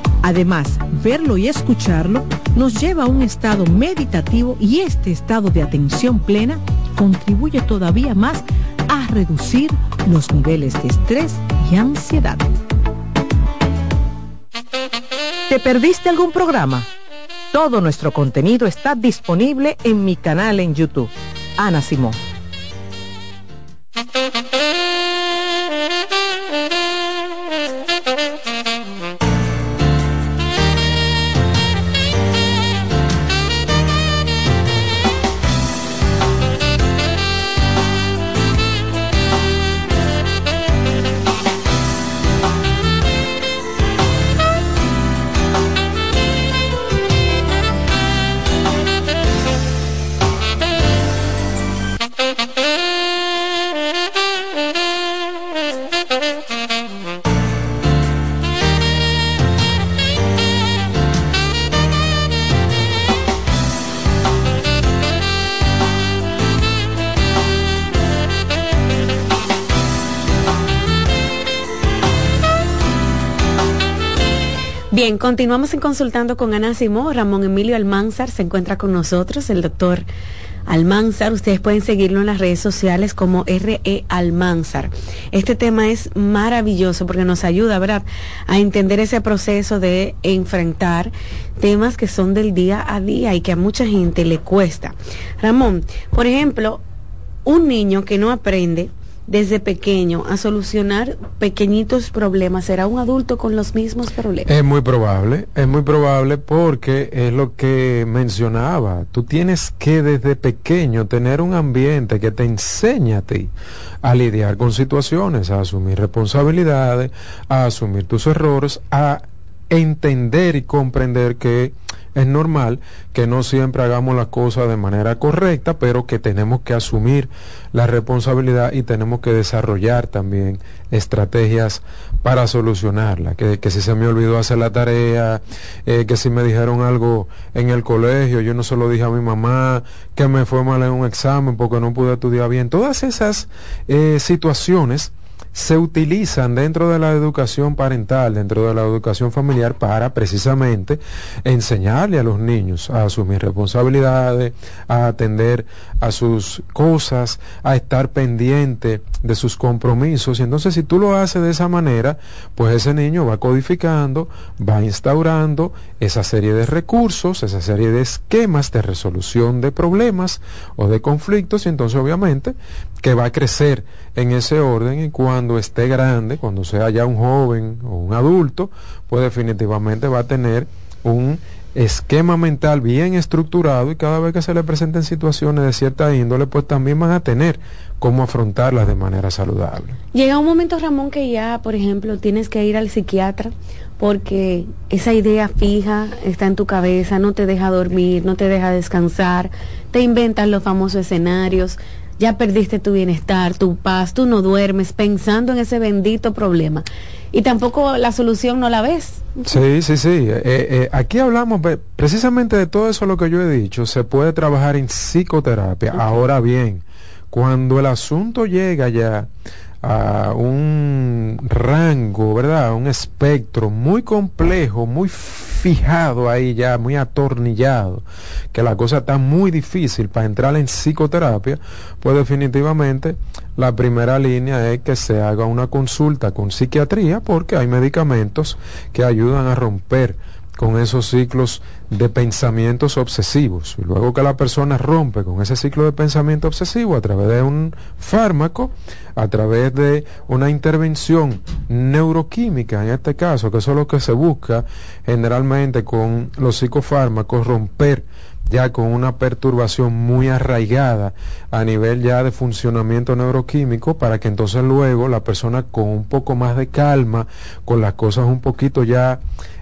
Además, verlo y escucharlo nos lleva a un estado meditativo y este estado de atención plena contribuye todavía más a reducir los niveles de estrés y ansiedad. ¿Te perdiste algún programa? Todo nuestro contenido está disponible en mi canal en YouTube, Ana Simón. Continuamos en consultando con Ana Simó. Ramón Emilio Almanzar se encuentra con nosotros, el doctor Almanzar. Ustedes pueden seguirlo en las redes sociales como RE Almanzar. Este tema es maravilloso porque nos ayuda, ¿verdad?, a entender ese proceso de enfrentar temas que son del día a día y que a mucha gente le cuesta. Ramón, por ejemplo, un niño que no aprende desde pequeño a solucionar pequeñitos problemas, será un adulto con los mismos problemas. Es muy probable, es muy probable porque es lo que mencionaba. Tú tienes que desde pequeño tener un ambiente que te enseñe a ti a lidiar con situaciones, a asumir responsabilidades, a asumir tus errores, a entender y comprender que es normal que no siempre hagamos las cosas de manera correcta, pero que tenemos que asumir la responsabilidad y tenemos que desarrollar también estrategias para solucionarla. Que, si se me olvidó hacer la tarea, eh, que si me dijeron algo en el colegio, yo no se lo dije a mi mamá, que me fue mal en un examen porque no pude estudiar bien. Todas esas eh, situaciones se utilizan dentro de la educación parental, dentro de la educación familiar, para precisamente enseñarle a los niños a asumir responsabilidades, a atender a sus cosas, a estar pendiente de sus compromisos. Y entonces si tú lo haces de esa manera, pues ese niño va codificando, va instaurando esa serie de recursos, esa serie de esquemas de resolución de problemas o de conflictos y entonces obviamente que va a crecer en ese orden y cuando esté grande, cuando sea ya un joven o un adulto, pues definitivamente va a tener un esquema mental bien estructurado y cada vez que se le presenten situaciones de cierta índole, pues también van a tener cómo afrontarlas de manera saludable. Llega un momento, Ramón, que ya, por ejemplo, tienes que ir al psiquiatra porque esa idea fija está en tu cabeza, no te deja dormir, no te deja descansar, te inventan los famosos escenarios, ya perdiste tu bienestar, tu paz, tú no duermes pensando en ese bendito problema. Y tampoco la solución no la ves. Sí, sí, sí. Eh, eh, aquí hablamos precisamente de todo eso lo que yo he dicho. Se puede trabajar en psicoterapia. Ahora bien, cuando el asunto llega ya a un rango, ¿verdad? Un espectro muy complejo, muy fijado ahí ya, muy atornillado, que la cosa está muy difícil para entrar en psicoterapia, pues definitivamente la primera línea es que se haga una consulta con psiquiatría porque hay medicamentos que ayudan a romper con esos ciclos de pensamientos obsesivos. Y luego que la persona rompe con ese ciclo de pensamiento obsesivo a través de un fármaco, a través de una intervención neuroquímica, en este caso, que eso es lo que se busca generalmente con los psicofármacos, romper ya con una perturbación muy arraigada a nivel ya de funcionamiento neuroquímico para que entonces luego la persona con un poco más de calma, con las cosas un poquito ya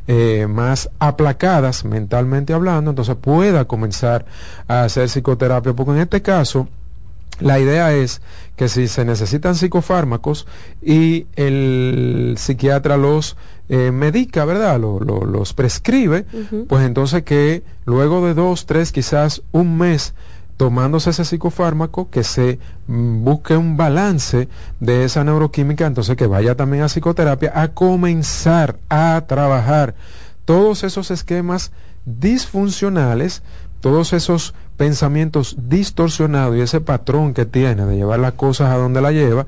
eh, más aplacadas mentalmente hablando, entonces pueda comenzar a hacer psicoterapia, porque en este caso la idea es que si se necesitan psicofármacos y el psiquiatra los eh, medica, ¿verdad? los prescribe, pues entonces que luego de dos, tres, quizás un mes tomándose ese psicofármaco, que se mm, busque un balance de esa neuroquímica, entonces que vaya también a psicoterapia a comenzar a trabajar todos esos esquemas disfuncionales, todos esos pensamientos distorsionados y ese patrón que tiene de llevar las cosas a donde la lleva,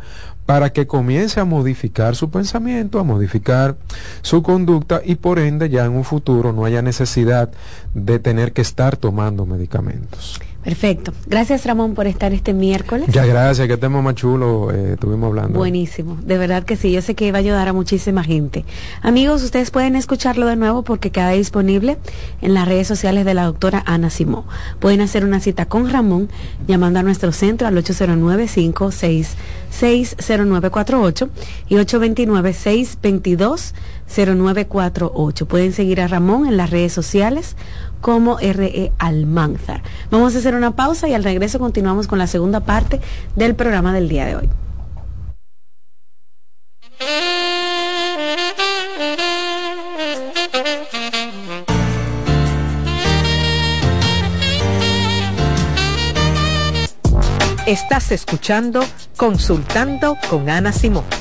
para que comience a modificar su pensamiento, a modificar su conducta y por ende ya en un futuro no haya necesidad de tener que estar tomando medicamentos. Perfecto. Gracias Ramón por estar este miércoles. Ya gracias, que tema más chulo eh, estuvimos hablando. Buenísimo, de verdad que sí, yo sé que va a ayudar a muchísima gente. Amigos, ustedes pueden escucharlo de nuevo porque queda disponible en las redes sociales de la doctora Ana Simó. Pueden hacer una cita con Ramón llamando a nuestro centro al 809-566-0948 y 829-622-0948. Pueden seguir a Ramón en las redes sociales como RE Almanzar. Vamos a hacer una pausa y al regreso continuamos con la segunda parte del programa del día de hoy. Estás escuchando Consultando con Ana Simón.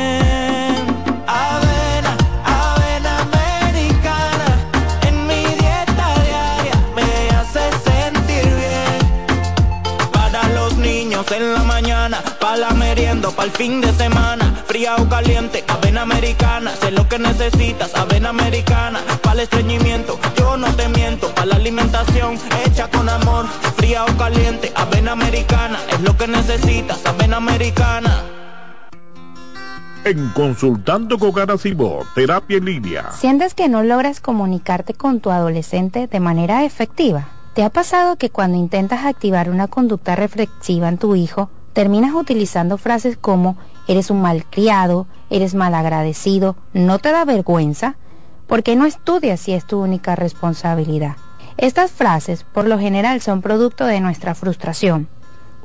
En la mañana pa' la merienda, pa' el fin de semana, fría o caliente, avena americana, sé lo que necesitas, avena americana, para el estreñimiento, yo no te miento, para la alimentación, hecha con amor, fría o caliente, avena americana, es lo que necesitas, avena americana. En Consultando con Garacimo, terapia en línea. ¿Sientes que no logras comunicarte con tu adolescente de manera efectiva? ¿Te ha pasado que cuando intentas activar una conducta reflexiva en tu hijo, terminas utilizando frases como eres un malcriado, eres malagradecido, no te da vergüenza, porque no estudias si es tu única responsabilidad. Estas frases por lo general son producto de nuestra frustración.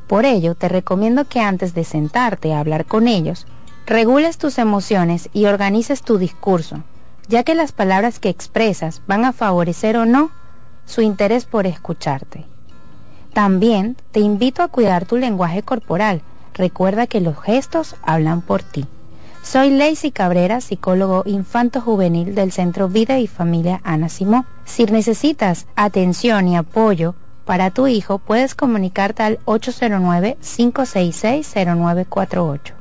Por ello, te recomiendo que antes de sentarte a hablar con ellos, regules tus emociones y organices tu discurso, ya que las palabras que expresas van a favorecer o no su interés por escucharte. También te invito a cuidar tu lenguaje corporal. Recuerda que los gestos hablan por ti. Soy Lacey Cabrera, psicólogo infanto-juvenil del Centro Vida y Familia Ana Simó. Si necesitas atención y apoyo para tu hijo, puedes comunicarte al 809-566-0948.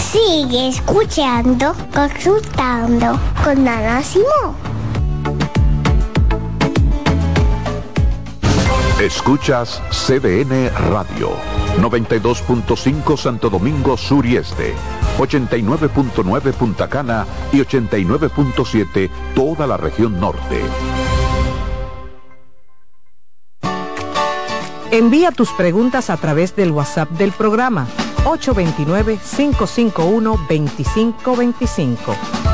Sigue escuchando, consultando con Ana Simó. Escuchas CDN Radio, 92.5 Santo Domingo Sur y Este, 89.9 Punta Cana y 89.7 toda la región norte. Envía tus preguntas a través del WhatsApp del programa 829-551-2525.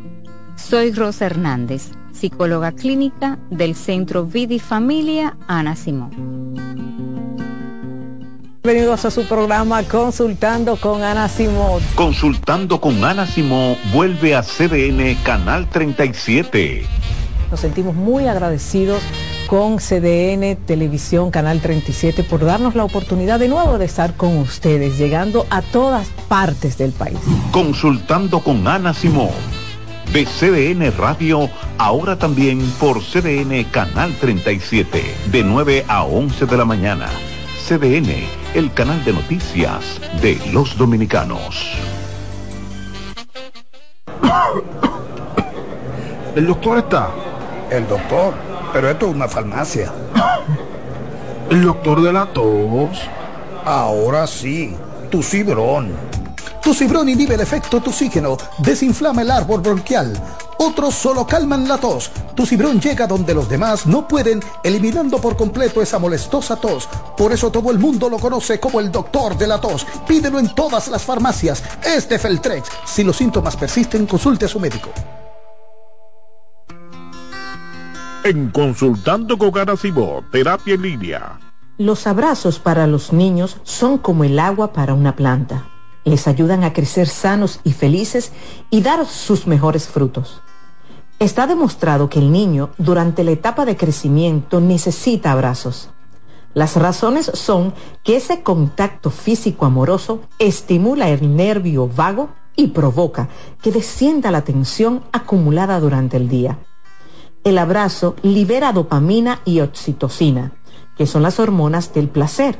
Soy Rosa Hernández, psicóloga clínica del Centro Vidi Familia Ana Simón. Bienvenidos a su programa Consultando con Ana Simón. Consultando con Ana Simón vuelve a CDN Canal 37. Nos sentimos muy agradecidos con CDN Televisión Canal 37 por darnos la oportunidad de nuevo de estar con ustedes, llegando a todas partes del país. Consultando con Ana Simón. De CDN Radio, ahora también por CDN Canal 37, de 9 a 11 de la mañana. CDN, el canal de noticias de los dominicanos. ¿El doctor está? El doctor, pero esto es una farmacia. ¿El doctor de la tos? Ahora sí, tu cibrón. Tu cibrón inhibe el efecto toxígeno, desinflama el árbol bronquial. Otros solo calman la tos. Tu cibrón llega donde los demás no pueden, eliminando por completo esa molestosa tos. Por eso todo el mundo lo conoce como el doctor de la tos. Pídelo en todas las farmacias. Es de Feltrex. Si los síntomas persisten, consulte a su médico. En Consultando con Garacimo, Terapia en Línea. Los abrazos para los niños son como el agua para una planta. Les ayudan a crecer sanos y felices y dar sus mejores frutos. Está demostrado que el niño durante la etapa de crecimiento necesita abrazos. Las razones son que ese contacto físico amoroso estimula el nervio vago y provoca que descienda la tensión acumulada durante el día el abrazo libera dopamina y oxitocina, que son las hormonas del placer.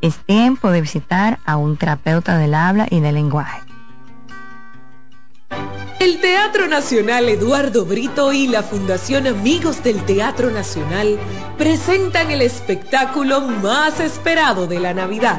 es tiempo de visitar a un terapeuta del habla y del lenguaje. El Teatro Nacional Eduardo Brito y la Fundación Amigos del Teatro Nacional presentan el espectáculo más esperado de la Navidad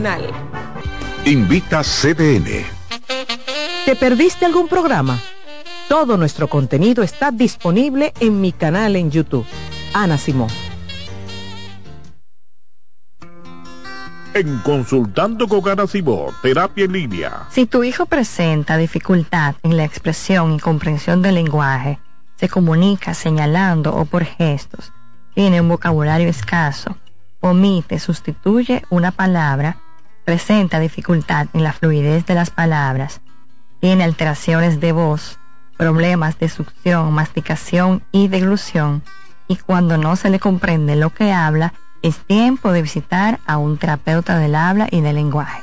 Invita CDN. ¿Te perdiste algún programa? Todo nuestro contenido está disponible en mi canal en YouTube. Ana Simón. En Consultando con Ana Simón, Terapia en Línea. Si tu hijo presenta dificultad en la expresión y comprensión del lenguaje, se comunica señalando o por gestos, tiene un vocabulario escaso, omite, sustituye una palabra, presenta dificultad en la fluidez de las palabras, tiene alteraciones de voz, problemas de succión, masticación y deglución, y cuando no se le comprende lo que habla, es tiempo de visitar a un terapeuta del habla y del lenguaje.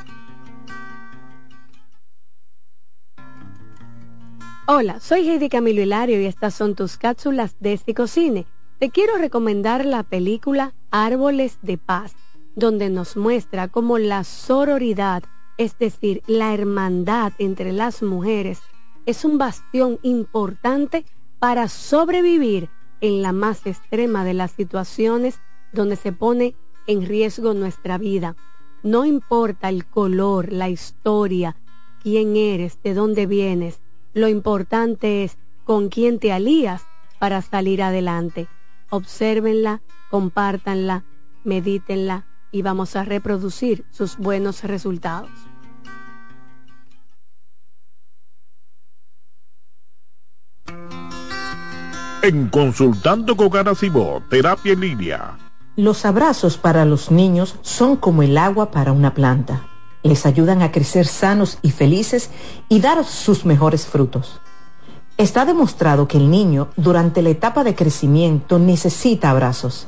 Hola, soy Heidi Camilo Hilario y estas son tus cápsulas de Cine. Te quiero recomendar la película Árboles de Paz, donde nos muestra cómo la sororidad, es decir, la hermandad entre las mujeres, es un bastión importante para sobrevivir en la más extrema de las situaciones donde se pone en riesgo nuestra vida. No importa el color, la historia, quién eres, de dónde vienes, lo importante es con quién te alías para salir adelante. Obsérvenla, compártanla, medítenla y vamos a reproducir sus buenos resultados. En Consultando con Garacimo, Terapia en Línea. Los abrazos para los niños son como el agua para una planta. Les ayudan a crecer sanos y felices y dar sus mejores frutos. Está demostrado que el niño durante la etapa de crecimiento necesita abrazos.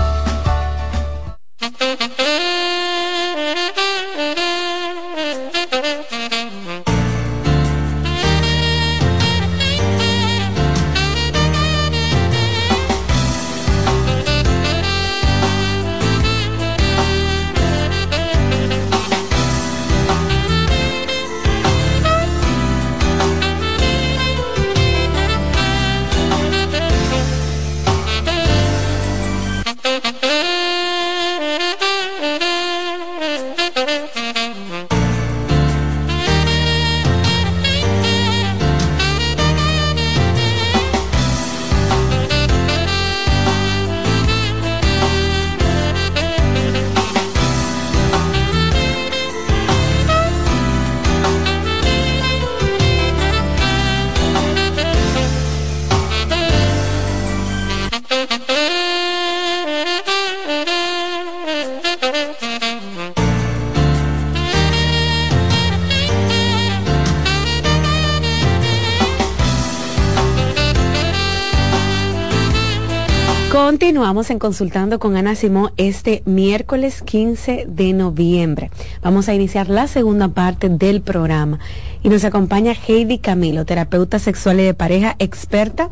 Consultando con Ana Simón este miércoles 15 de noviembre. Vamos a iniciar la segunda parte del programa y nos acompaña Heidi Camilo, terapeuta sexual y de pareja, experta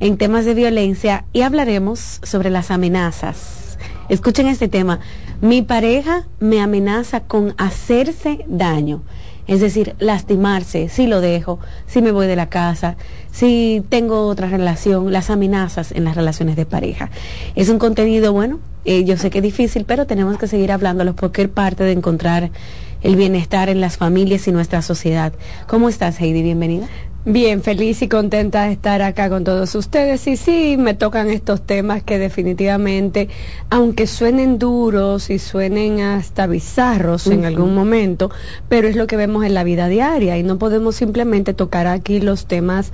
en temas de violencia y hablaremos sobre las amenazas. Escuchen este tema. Mi pareja me amenaza con hacerse daño. Es decir, lastimarse si lo dejo, si me voy de la casa, si tengo otra relación, las amenazas en las relaciones de pareja. Es un contenido, bueno, eh, yo sé que es difícil, pero tenemos que seguir hablándolo porque es parte de encontrar el bienestar en las familias y nuestra sociedad. ¿Cómo estás, Heidi? Bienvenida. Bien, feliz y contenta de estar acá con todos ustedes. Y sí, me tocan estos temas que definitivamente, aunque suenen duros y suenen hasta bizarros en algún momento, pero es lo que vemos en la vida diaria y no podemos simplemente tocar aquí los temas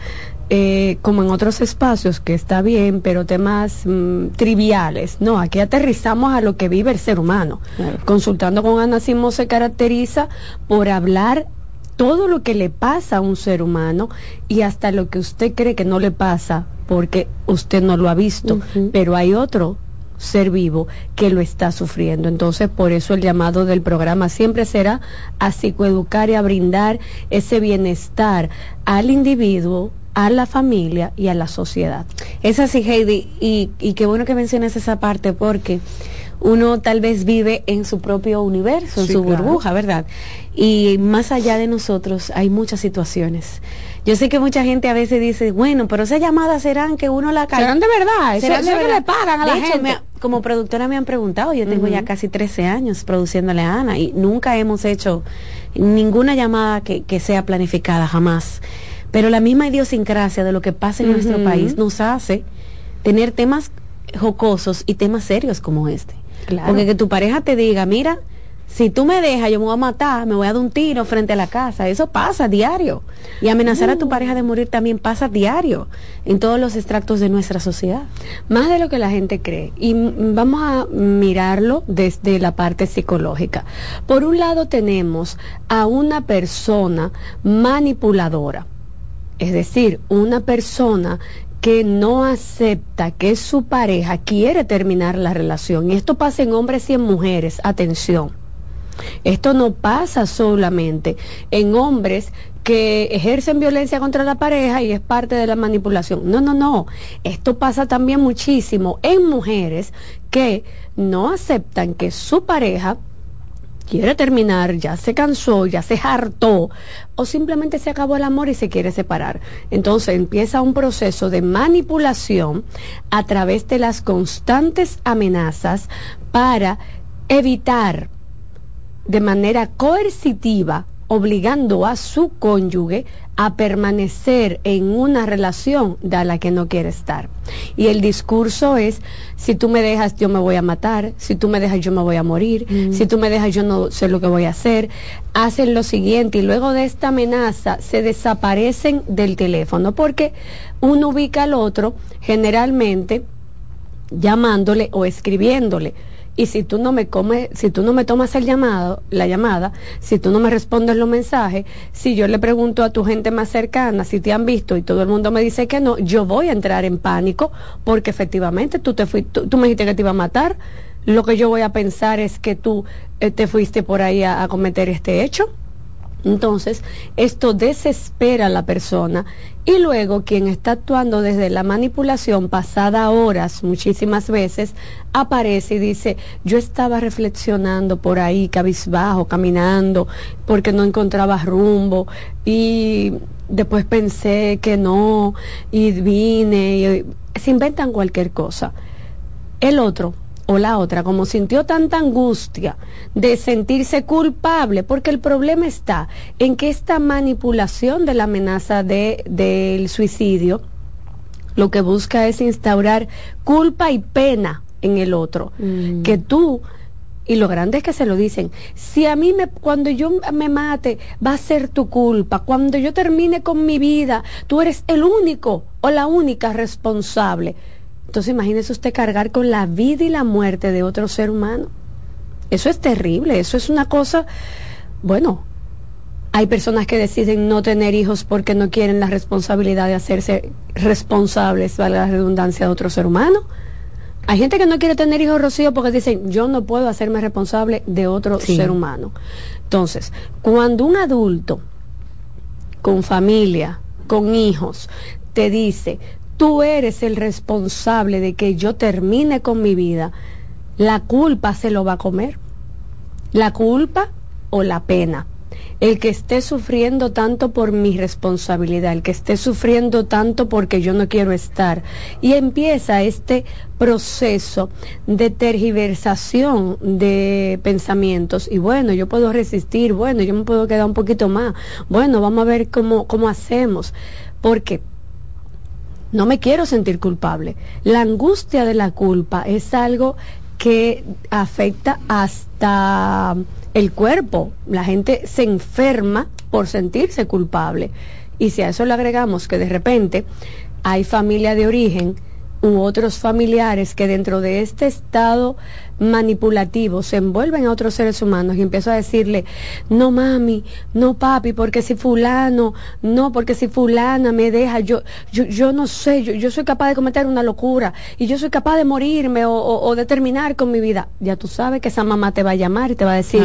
eh, como en otros espacios, que está bien, pero temas mm, triviales. No, aquí aterrizamos a lo que vive el ser humano. Consultando con Ana Simón se caracteriza por hablar todo lo que le pasa a un ser humano y hasta lo que usted cree que no le pasa porque usted no lo ha visto, pero hay otro ser vivo que lo está sufriendo. Entonces, por eso el llamado del programa siempre será a psicoeducar y a brindar ese bienestar al individuo, a la familia y a la sociedad. Es así, Heidi, y, y qué bueno que mencionas esa parte porque uno tal vez vive en su propio universo, en Sí, su claro. burbuja, ¿verdad? Y más allá de nosotros hay muchas situaciones. Yo sé que mucha gente a veces dice, bueno, pero esas llamadas serán que uno la cae. Serán de verdad, Serán de que le pagan a la hecho, gente. me ha- como productora me han preguntado, yo tengo ya casi 13 años produciéndole a Ana y nunca hemos hecho ninguna llamada que, que sea planificada, jamás. Pero la misma idiosincrasia de lo que pasa en nuestro país nos hace tener temas jocosos y temas serios como este. Claro. Porque que tu pareja te diga, mira, si tú me dejas, yo me voy a matar, me voy a dar un tiro frente a la casa. Eso pasa diario. Y amenazar a tu pareja de morir también pasa diario en todos los extractos de nuestra sociedad. Más de lo que la gente cree. Y mm, vamos a mirarlo desde la parte psicológica. Por un lado tenemos a una persona manipuladora. Es decir, una persona que no acepta que su pareja quiere terminar la relación. Y esto pasa en hombres y en mujeres. Atención. Esto no pasa solamente en hombres que ejercen violencia contra la pareja y es parte de la manipulación. No, no, no. Esto pasa también muchísimo en mujeres que no aceptan que su pareja quiere terminar, ya se cansó, ya se hartó o simplemente se acabó el amor y se quiere separar. Entonces empieza un proceso de manipulación a través de las constantes amenazas para evitar de manera coercitiva, obligando a su cónyuge a permanecer en una relación de la que no quiere estar. Y el discurso es, si tú me dejas, yo me voy a matar, si tú me dejas, yo me voy a morir, si tú me dejas, yo no sé lo que voy a hacer. Hacen lo siguiente y luego de esta amenaza se desaparecen del teléfono porque uno ubica al otro generalmente llamándole o escribiéndole. Y si tú no me comes, si tú no me tomas el llamado, la llamada, si tú no me respondes los mensajes, si yo le pregunto a tu gente más cercana si te han visto y todo el mundo me dice que no, yo voy a entrar en pánico porque efectivamente tú te fuiste, tú, me dijiste que te iba a matar. Lo que yo voy a pensar es que tú eh, te fuiste por ahí a cometer este hecho. Entonces, esto desespera a la persona y luego quien está actuando desde la manipulación pasada horas, muchísimas veces, aparece y dice, yo estaba reflexionando por ahí, cabizbajo, caminando, porque no encontraba rumbo y después pensé que no y vine y se inventan cualquier cosa. El otro o la otra, como sintió tanta angustia de sentirse culpable, porque el problema está en que esta manipulación de la amenaza de, del suicidio lo que busca es instaurar culpa y pena en el otro. Que tú, y lo grande es que se lo dicen, si a mí me, cuando yo me mate, va a ser tu culpa. Cuando yo termine con mi vida, tú eres el único o la única responsable. Entonces imagínese usted cargar con la vida y la muerte de otro ser humano. Eso es terrible, eso es una cosa, bueno, hay personas que deciden no tener hijos porque no quieren la responsabilidad de hacerse responsables, vale la redundancia, de otro ser humano. Hay gente que no quiere tener hijos, Rocío, porque dicen, yo no puedo hacerme responsable de otro Sí. ser humano. Entonces, cuando un adulto con familia, con hijos, te dice, tú eres el responsable de que yo termine con mi vida, la culpa se lo va a comer. La culpa o la pena. El que esté sufriendo tanto por mi responsabilidad, el que esté sufriendo tanto porque yo no quiero estar. Y empieza este proceso de tergiversación de pensamientos. Y bueno, yo puedo resistir, bueno, yo me puedo quedar un poquito más. Bueno, vamos a ver cómo, cómo hacemos. Porque no me quiero sentir culpable. La angustia de la culpa es algo que afecta hasta el cuerpo. La gente se enferma por sentirse culpable. Y si a eso le agregamos que de repente hay familia de origen u otros familiares que dentro de este estado manipulativos se envuelven a otros seres humanos y empiezo a decirle, no mami, no papi, porque si fulano, no, porque si fulana me deja, yo, yo, yo no sé, yo, yo soy capaz de cometer una locura y yo soy capaz de morirme o, o, de terminar con mi vida. Ya tú sabes que esa mamá te va a llamar y te va a decir,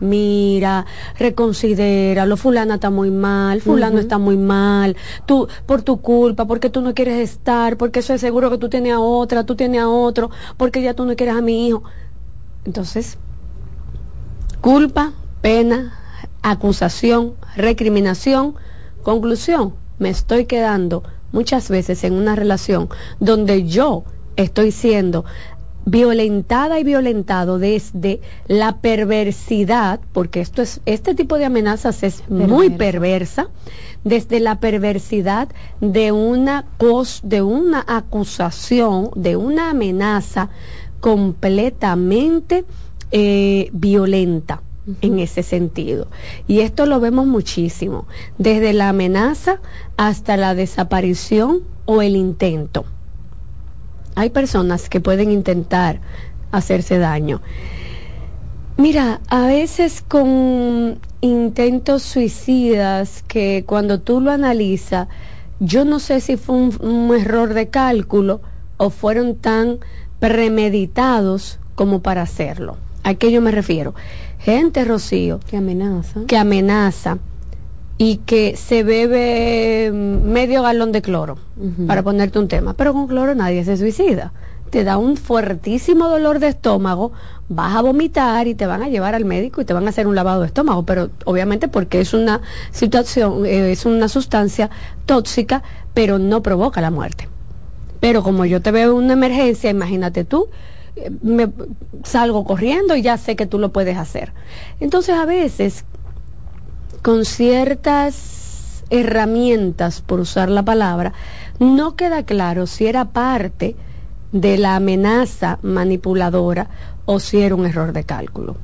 mira, reconsidera, lo fulana está muy mal, fulano está muy mal, tú, por tu culpa, porque tú no quieres estar, porque eso es seguro que tú tienes a otra, tú tienes a otro, porque ya tú no quieres a mi hijo. Entonces, culpa, pena, acusación, recriminación, conclusión, me estoy quedando muchas veces en una relación donde yo estoy siendo violentada y violentado desde la perversidad, porque esto es, este tipo de amenazas es muy perversa, desde la perversidad de una de una acusación, de una amenaza completamente eh, violenta en ese sentido. Y esto lo vemos muchísimo, desde la amenaza hasta la desaparición o el intento. Hay personas que pueden intentar hacerse daño. Mira, a veces con intentos suicidas que cuando tú lo analizas, yo no sé si fue un, un error de cálculo o fueron tan premeditados como para hacerlo. ¿A qué yo me refiero? Gente, Rocío, que amenaza, que amenaza y que se bebe medio galón de cloro, para ponerte un tema, pero con cloro nadie se suicida. Te da un fuertísimo dolor de estómago, vas a vomitar y te van a llevar al médico y te van a hacer un lavado de estómago, pero obviamente porque es una situación, eh, es una sustancia tóxica, pero no provoca la muerte. Pero como yo te veo una emergencia, imagínate tú, eh, me salgo corriendo y ya sé que tú lo puedes hacer. Entonces a veces con ciertas herramientas, por usar la palabra, no queda claro si era parte de la amenaza manipuladora o si era un error de cálculo.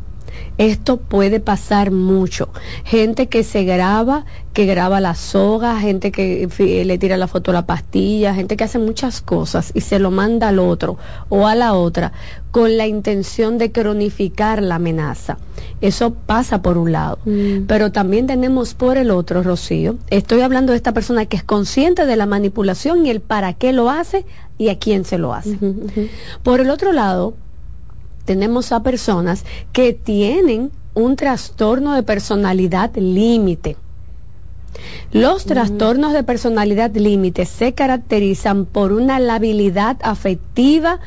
Esto puede pasar mucho. Gente que se graba, que graba la soga, gente que le tira la foto a la pastilla, gente que hace muchas cosas y se lo manda al otro o a la otra con la intención de cronificar la amenaza. Eso pasa por un lado. Mm. Pero también tenemos por el otro, Rocío, estoy hablando de esta persona que es consciente de la manipulación y el para qué lo hace y a quién se lo hace. Por el otro lado, tenemos a personas que tienen un trastorno de personalidad límite. Los trastornos de personalidad límite se caracterizan por una labilidad afectiva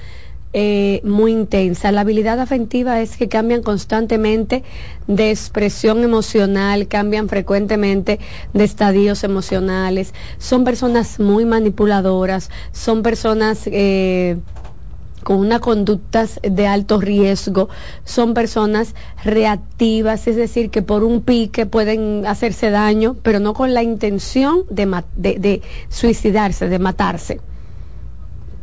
eh, muy intensa. La habilidad afectiva es que cambian constantemente de expresión emocional, cambian frecuentemente de estadios emocionales. Son personas muy manipuladoras, son personas eh, con una conducta de alto riesgo, son personas reactivas, es decir, que por un pique pueden hacerse daño, pero no con la intención de, de, suicidarse, de matarse.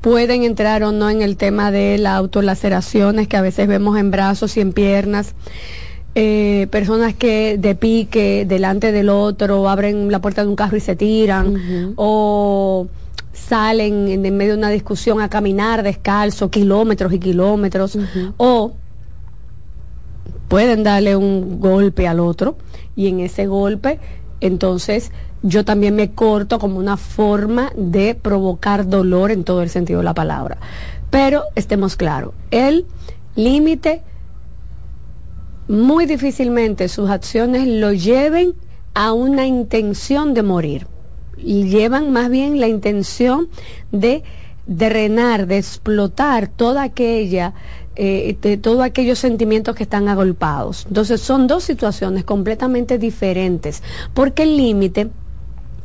Pueden entrar o no en el tema de las autolaceraciones que a veces vemos en brazos y en piernas. Eh, personas que de pique delante del otro abren la puerta de un carro y se tiran o salen en, medio de una discusión a caminar descalzo kilómetros y kilómetros o pueden darle un golpe al otro y en ese golpe entonces yo también me corto como una forma de provocar dolor en todo el sentido de la palabra. Pero estemos claros, el límite muy difícilmente sus acciones lo lleven a una intención de morir llevan más bien la intención de drenar, de explotar toda aquella eh, de todos aquellos sentimientos que están agolpados. Entonces son dos situaciones completamente diferentes, porque el límite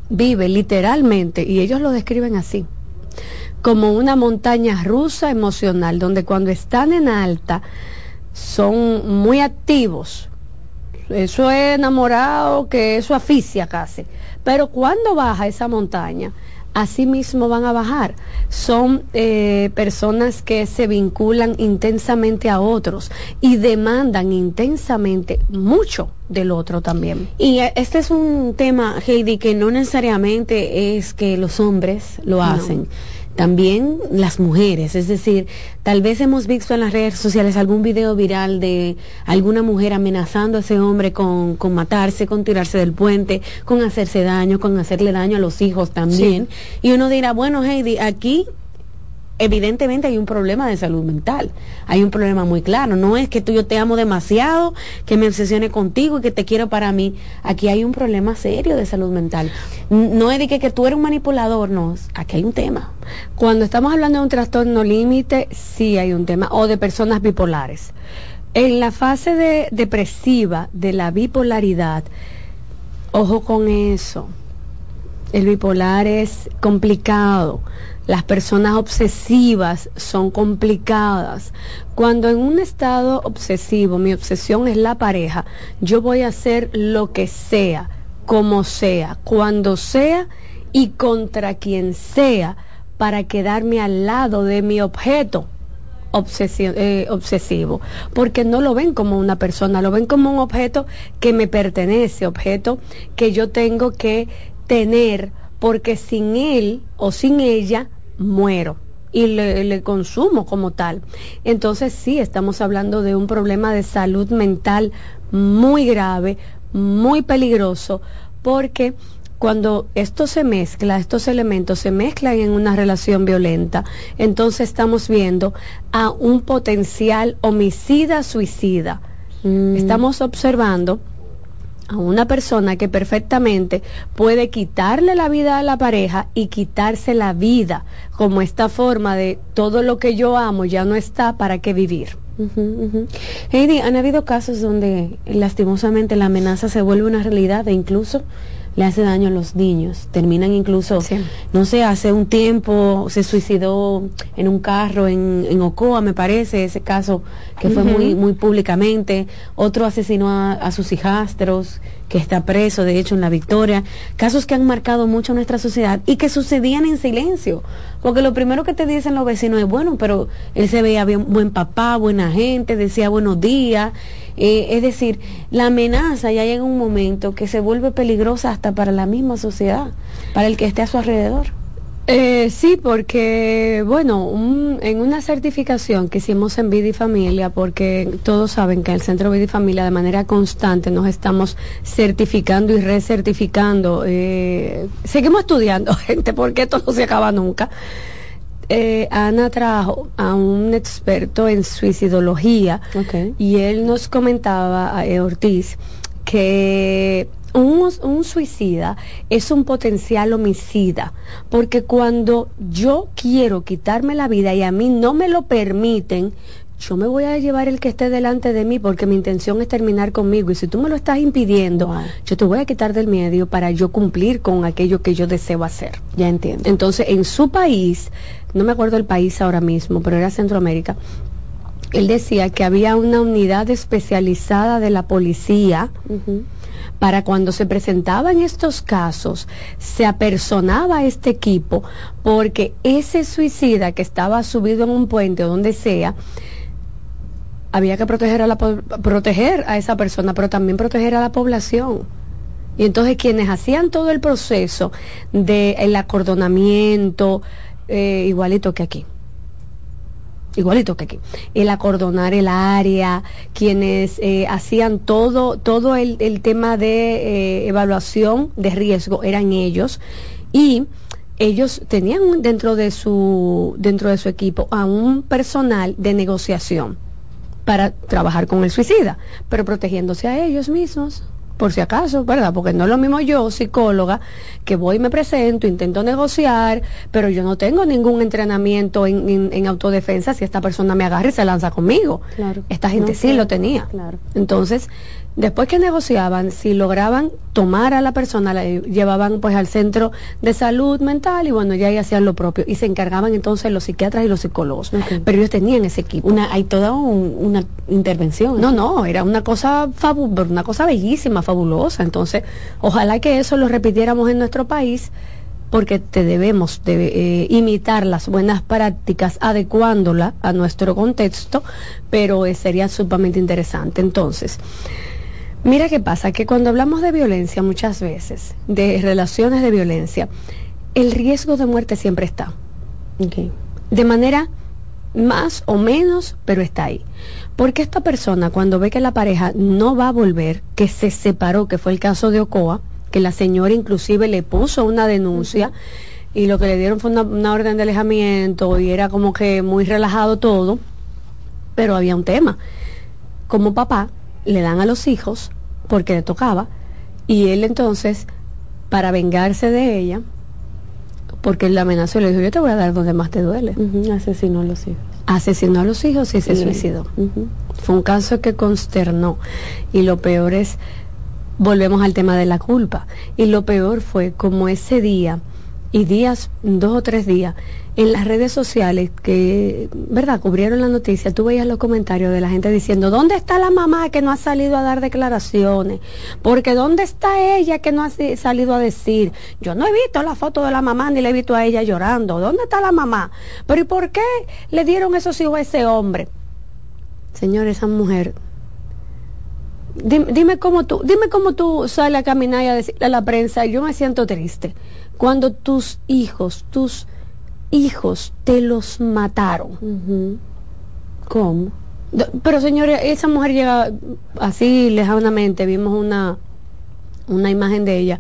vive literalmente, y ellos lo describen así, como una montaña rusa emocional, donde cuando están en alta son muy activos. Eso es enamorado, que eso aficia casi. Pero cuando baja esa montaña, así mismo van a bajar. Son eh, personas que se vinculan intensamente a otros y demandan intensamente mucho del otro también. Y eh, este es un tema, Heidi, que no necesariamente es que los hombres lo hacen. También las mujeres, es decir, tal vez hemos visto en las redes sociales algún video viral de alguna mujer amenazando a ese hombre con, con matarse, con tirarse del puente, con hacerse daño, con hacerle daño a los hijos también. Y uno dirá, bueno, Heidi, aquí evidentemente hay un problema de salud mental. Hay un problema muy claro. No es que tú yo te amo demasiado, que me obsesione contigo y que te quiero para mí. Aquí hay un problema serio de salud mental. No es de que, tú eres un manipulador, no. Aquí hay un tema. Cuando estamos hablando de un trastorno límite, sí hay un tema. O de personas bipolares. En la fase de depresiva de la bipolaridad, ojo con eso. El bipolar es complicado las personas obsesivas son complicadas. Cuando en un estado obsesivo mi obsesión es la pareja, yo voy a hacer lo que sea, como sea, cuando sea y contra quien sea para quedarme al lado de mi objeto. Eh, obsesivo, porque no lo ven como una persona, lo ven como un objeto que me pertenece, objeto que yo tengo que tener porque sin él o sin ella muero y le, consumo como tal. Entonces sí, estamos hablando de un problema de salud mental muy grave, muy peligroso, porque cuando esto se mezcla, estos elementos se mezclan en una relación violenta, entonces estamos viendo a un potencial homicida-suicida. Mm. Estamos observando a una persona que perfectamente puede quitarle la vida a la pareja y quitarse la vida como esta forma de todo lo que yo amo ya no está para qué vivir. Heidi, han habido casos donde lastimosamente la amenaza se vuelve una realidad e incluso le hace daño a los niños. Terminan incluso, no sé, hace un tiempo se suicidó en un carro en, en Ocoa, me parece, ese caso que fue muy, muy públicamente. Otro asesinó a, a sus hijastros que está preso, de hecho, en la Victoria, casos que han marcado mucho nuestra sociedad y que sucedían en silencio, porque lo primero que te dicen los vecinos es, bueno, pero él se veía bien, buen papá, buena gente, decía buenos días, eh, es decir, la amenaza ya llega un momento que se vuelve peligrosa hasta para la misma sociedad, para el que esté a su alrededor. Eh, sí, porque, bueno, en una certificación que hicimos en Vida y Familia, porque todos saben que en el Centro Vida y Familia de manera constante nos estamos certificando y recertificando. Eh, seguimos estudiando, gente, porque esto no se acaba nunca. Eh, Ana trajo a un experto en suicidología y él nos comentaba, eh, Ortiz, que un, suicida es un potencial homicida, porque cuando yo quiero quitarme la vida y a mí no me lo permiten, yo me voy a llevar el que esté delante de mí porque mi intención es terminar conmigo y si tú me lo estás impidiendo, yo te voy a quitar del medio para yo cumplir con aquello que yo deseo hacer. Ya entiendo. Entonces, en su país, no me acuerdo el país ahora mismo, pero era Centroamérica, él decía que había una unidad especializada de la policía para cuando se presentaban estos casos, se apersonaba este equipo porque ese suicida que estaba subido en un puente o donde sea, había que proteger a, la, proteger a esa persona, pero también proteger a la población. Y entonces quienes hacían todo el proceso del el acordonamiento, eh, igualito que aquí, igualito que aquí, el acordonar el área, quienes eh, hacían todo, todo el, tema de eh, evaluación de riesgo eran ellos. Y ellos tenían dentro de su dentro de su equipo a un personal de negociación para trabajar con el suicida, pero protegiéndose a ellos mismos por si acaso, ¿verdad? Porque no es lo mismo yo, psicóloga, que voy y me presento, intento negociar, pero yo no tengo ningún entrenamiento en, autodefensa si esta persona me agarra y se lanza conmigo. Claro. Esta gente sí lo tenía. Claro. Entonces, Después que negociaban, si lograban tomar a la persona, la llevaban pues al centro de salud mental y bueno, ya ahí hacían lo propio. Y se encargaban entonces los psiquiatras y los psicólogos. Pero ellos tenían ese equipo. Una, hay toda una intervención. No, no, era una cosa una cosa bellísima, fabulosa. Entonces, ojalá que eso lo repitiéramos en nuestro país porque te debemos de, eh, imitar las buenas prácticas adecuándola a nuestro contexto, pero sería sumamente interesante. Entonces, Mira qué pasa, que cuando hablamos de violencia muchas veces, de relaciones de violencia, el riesgo de muerte siempre está. De manera más o menos, pero está ahí. Porque esta persona, cuando ve que la pareja no va a volver, que se separó, que fue el caso de Ocoa, que la señora inclusive le puso una denuncia y lo que le dieron fue una, una orden de alejamiento y era como que muy relajado todo, pero había un tema. Como papá, le dan a los hijos porque le tocaba y él entonces, para vengarse de ella, porque él la amenazó y le dijo, yo te voy a dar donde más te duele. Asesinó a los hijos. Asesinó a los hijos y se Sí. suicidó. Fue un caso que consternó. Y lo peor es, volvemos al tema de la culpa. Y lo peor fue como ese día y días, dos o tres días, en las redes sociales que, ¿verdad?, cubrieron la noticia, tú veías los comentarios de la gente diciendo, ¿dónde está la mamá que no ha salido a dar declaraciones? Porque ¿dónde está ella que no ha salido a decir? Yo no he visto la foto de la mamá ni le he visto a ella llorando. ¿Dónde está la mamá? Pero ¿y por qué le dieron esos hijos a ese hombre? Señor, esa mujer Dime, dime cómo tú, dime cómo tú sales a caminar y a decirle a la prensa, yo me siento triste, cuando tus hijos, tus hijos te los mataron. ¿Cómo? Pero señores, esa mujer llega así lejanamente, vimos una, una imagen de ella.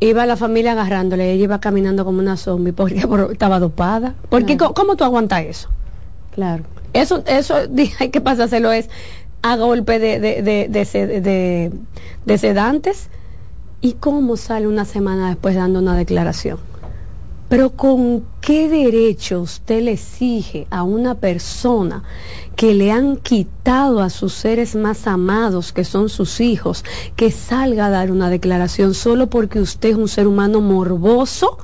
Iba la familia agarrándole, ella iba caminando como una zombie porque por- estaba dopada. Porque ¿cómo, cómo tú aguantas eso? Claro. Eso, eso hay que pasárselo es a golpe de, de, de, de, sed- de- de sedantes. ¿Y cómo sale una semana después dando una declaración? Pero ¿con qué derecho usted le exige a una persona que le han quitado a sus seres más amados, que son sus hijos, que salga a dar una declaración solo porque usted es un ser humano morboso,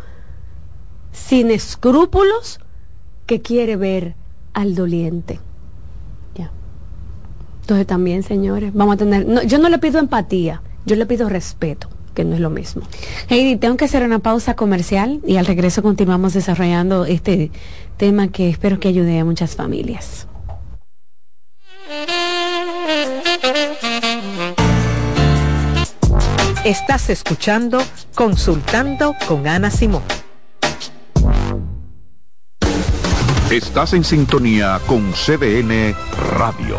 sin escrúpulos, que quiere ver al doliente? Ya. Entonces también, señores, vamos a tener... yo no le pido empatía, yo le pido respeto, que no es lo mismo. Heidi, tengo que hacer una pausa comercial y al regreso continuamos desarrollando este tema que espero que ayude a muchas familias. Estás escuchando Consultando con Ana Simón. Estás en sintonía con CDN Radio.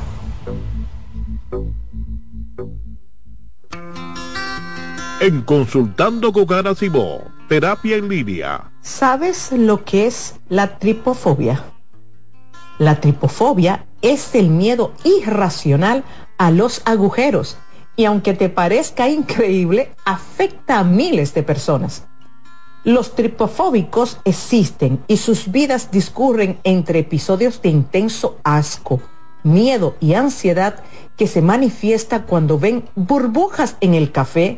En Consultando con Ana Simó, terapia en línea. ¿Sabes lo que es la tripofobia? La tripofobia es el miedo irracional a los agujeros y aunque te parezca increíble, afecta a miles de personas. Los tripofóbicos existen y sus vidas discurren entre episodios de intenso asco, miedo y ansiedad que se manifiesta cuando ven burbujas en el café,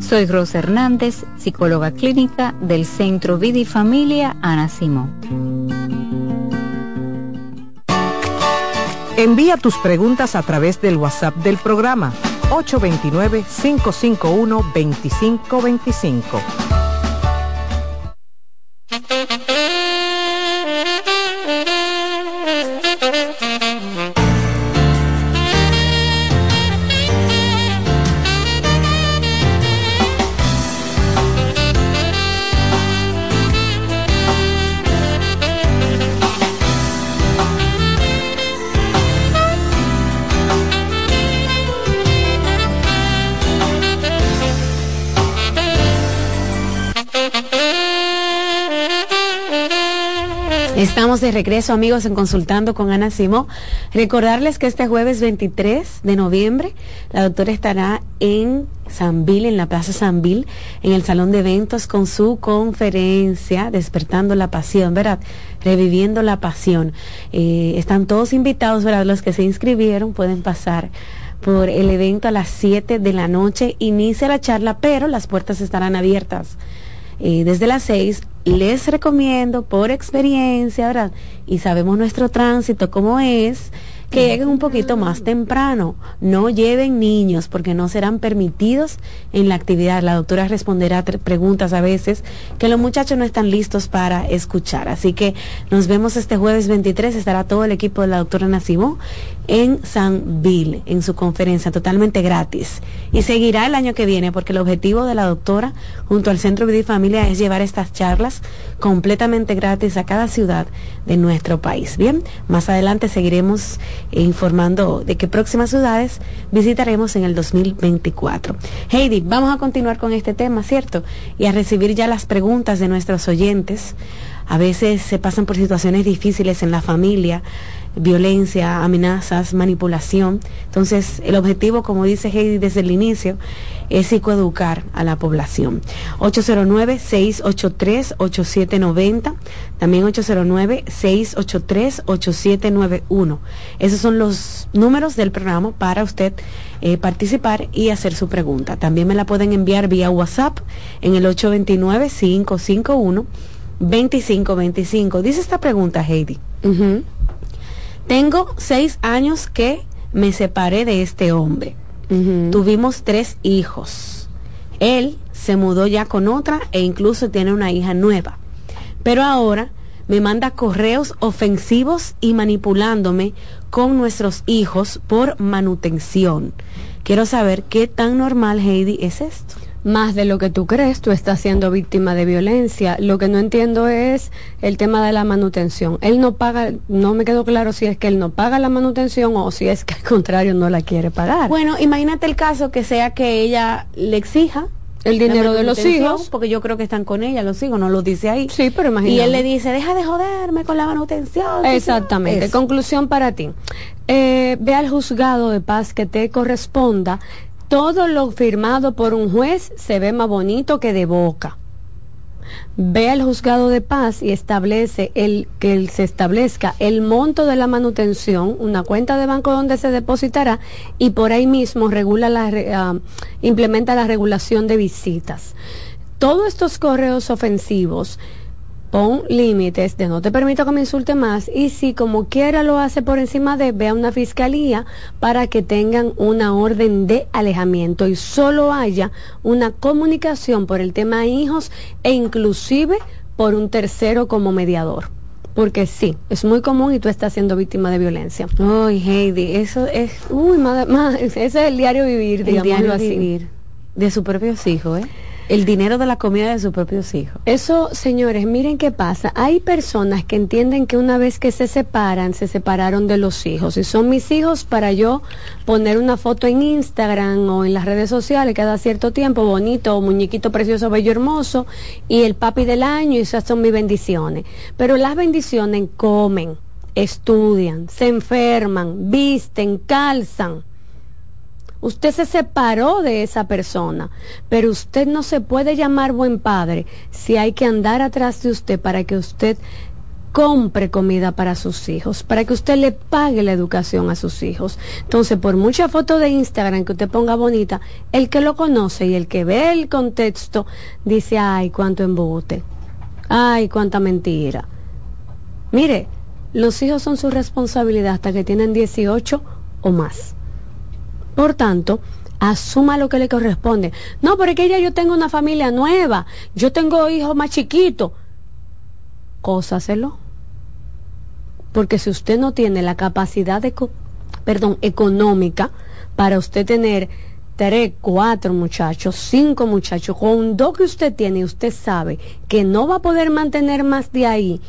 Soy Rosa Hernández, psicóloga clínica del Centro Vida Familia Ana Simón. Envía tus preguntas a través del WhatsApp del programa 829-551-2525. De regreso, amigos, en Consultando con Ana Simó. Recordarles que este jueves 23 de noviembre, la doctora estará en Sanville, en la Plaza Sanville, en el Salón de Eventos, con su conferencia Despertando la Pasión, ¿verdad? Reviviendo la Pasión. Eh, están todos invitados, ¿verdad? Los que se inscribieron pueden pasar por el evento a las 7 de la noche. Inicia la charla, pero las puertas estarán abiertas eh, desde las 6 les recomiendo por experiencia, ¿verdad? Y sabemos nuestro tránsito cómo es, que lleguen un poquito más temprano. No lleven niños porque no serán permitidos en la actividad. La doctora responderá preguntas a veces que los muchachos no están listos para escuchar. Así que nos vemos este jueves 23. Estará todo el equipo de la doctora Nacimó en San Bill, en su conferencia totalmente gratis. Y seguirá el año que viene porque el objetivo de la doctora junto al Centro Vida y Familia es llevar estas charlas completamente gratis a cada ciudad de nuestro país. Bien, más adelante seguiremos informando de qué próximas ciudades visitaremos en el 2024. Heidi, vamos a continuar con este tema, ¿cierto? Y a recibir ya las preguntas de nuestros oyentes. A veces se pasan por situaciones difíciles en la familia violencia, amenazas, manipulación. Entonces, el objetivo, como dice Heidi desde el inicio, es psicoeducar a la población. 809-683-8790, también 809-683-8791. Esos son los números del programa para usted eh, participar y hacer su pregunta. También me la pueden enviar vía WhatsApp en el 829-551. 2525. Dice esta pregunta, Heidi. Tengo seis años que me separé de este hombre. Tuvimos tres hijos. Él se mudó ya con otra e incluso tiene una hija nueva. Pero ahora me manda correos ofensivos y manipulándome con nuestros hijos por manutención. Quiero saber qué tan normal, Heidi, es esto. Más de lo que tú crees, tú estás siendo víctima de violencia. Lo que no entiendo es el tema de la manutención. Él no paga, no me quedó claro si es que él no paga la manutención o si es que al contrario no la quiere pagar. Bueno, imagínate el caso que sea que ella le exija el dinero de los hijos. Porque yo creo que están con ella los hijos, no lo dice ahí. Sí, pero imagínate. Y él le dice, deja de joderme con la manutención. Exactamente. Conclusión para ti. Eh, ve al juzgado de paz que te corresponda. Todo lo firmado por un juez se ve más bonito que de boca ve al juzgado de paz y establece el que se establezca el monto de la manutención, una cuenta de banco donde se depositará y por ahí mismo regula la, ah, implementa la regulación de visitas. Todos estos correos ofensivos pon límites de no te permito que me insulte más y si como quiera lo hace por encima de, ve a una fiscalía para que tengan una orden de alejamiento y solo haya una comunicación por el tema hijos e inclusive por un tercero como mediador. Porque sí, es muy común y tú estás siendo víctima de violencia. Ay, Heidi, eso es... Uy, madre, ese es el diario vivir, digamos así. Vivir de sus propios hijos, ¿eh? El dinero de la comida de sus propios hijos. Eso, señores, miren qué pasa. Hay personas que entienden que una vez que se separan, se separaron de los hijos. Y son mis hijos para yo poner una foto en Instagram o en las redes sociales cada cierto tiempo, bonito, muñequito precioso, bello, hermoso, y el papi del año, y esas son mis bendiciones. Pero las bendiciones comen, estudian, se enferman, visten, calzan Usted se separó de esa persona, pero usted no se puede llamar buen padre si hay que andar atrás de usted para que usted compre comida para sus hijos, para que usted le pague la educación a sus hijos. Entonces, por mucha foto de Instagram que usted ponga bonita, el que lo conoce y el que ve el contexto dice, ay, cuánto embute, ay, cuánta mentira. Mire, los hijos son su responsabilidad hasta que tienen 18 o más. Por tanto, asuma lo que le corresponde. No, porque ya yo tengo una familia nueva, yo tengo hijos más chiquitos. Cósaselo. Porque si usted no tiene la capacidad de, perdón, económica para usted tener tres, cuatro muchachos, cinco muchachos, con dos que usted tiene y usted sabe que no va a poder mantener más de ahí,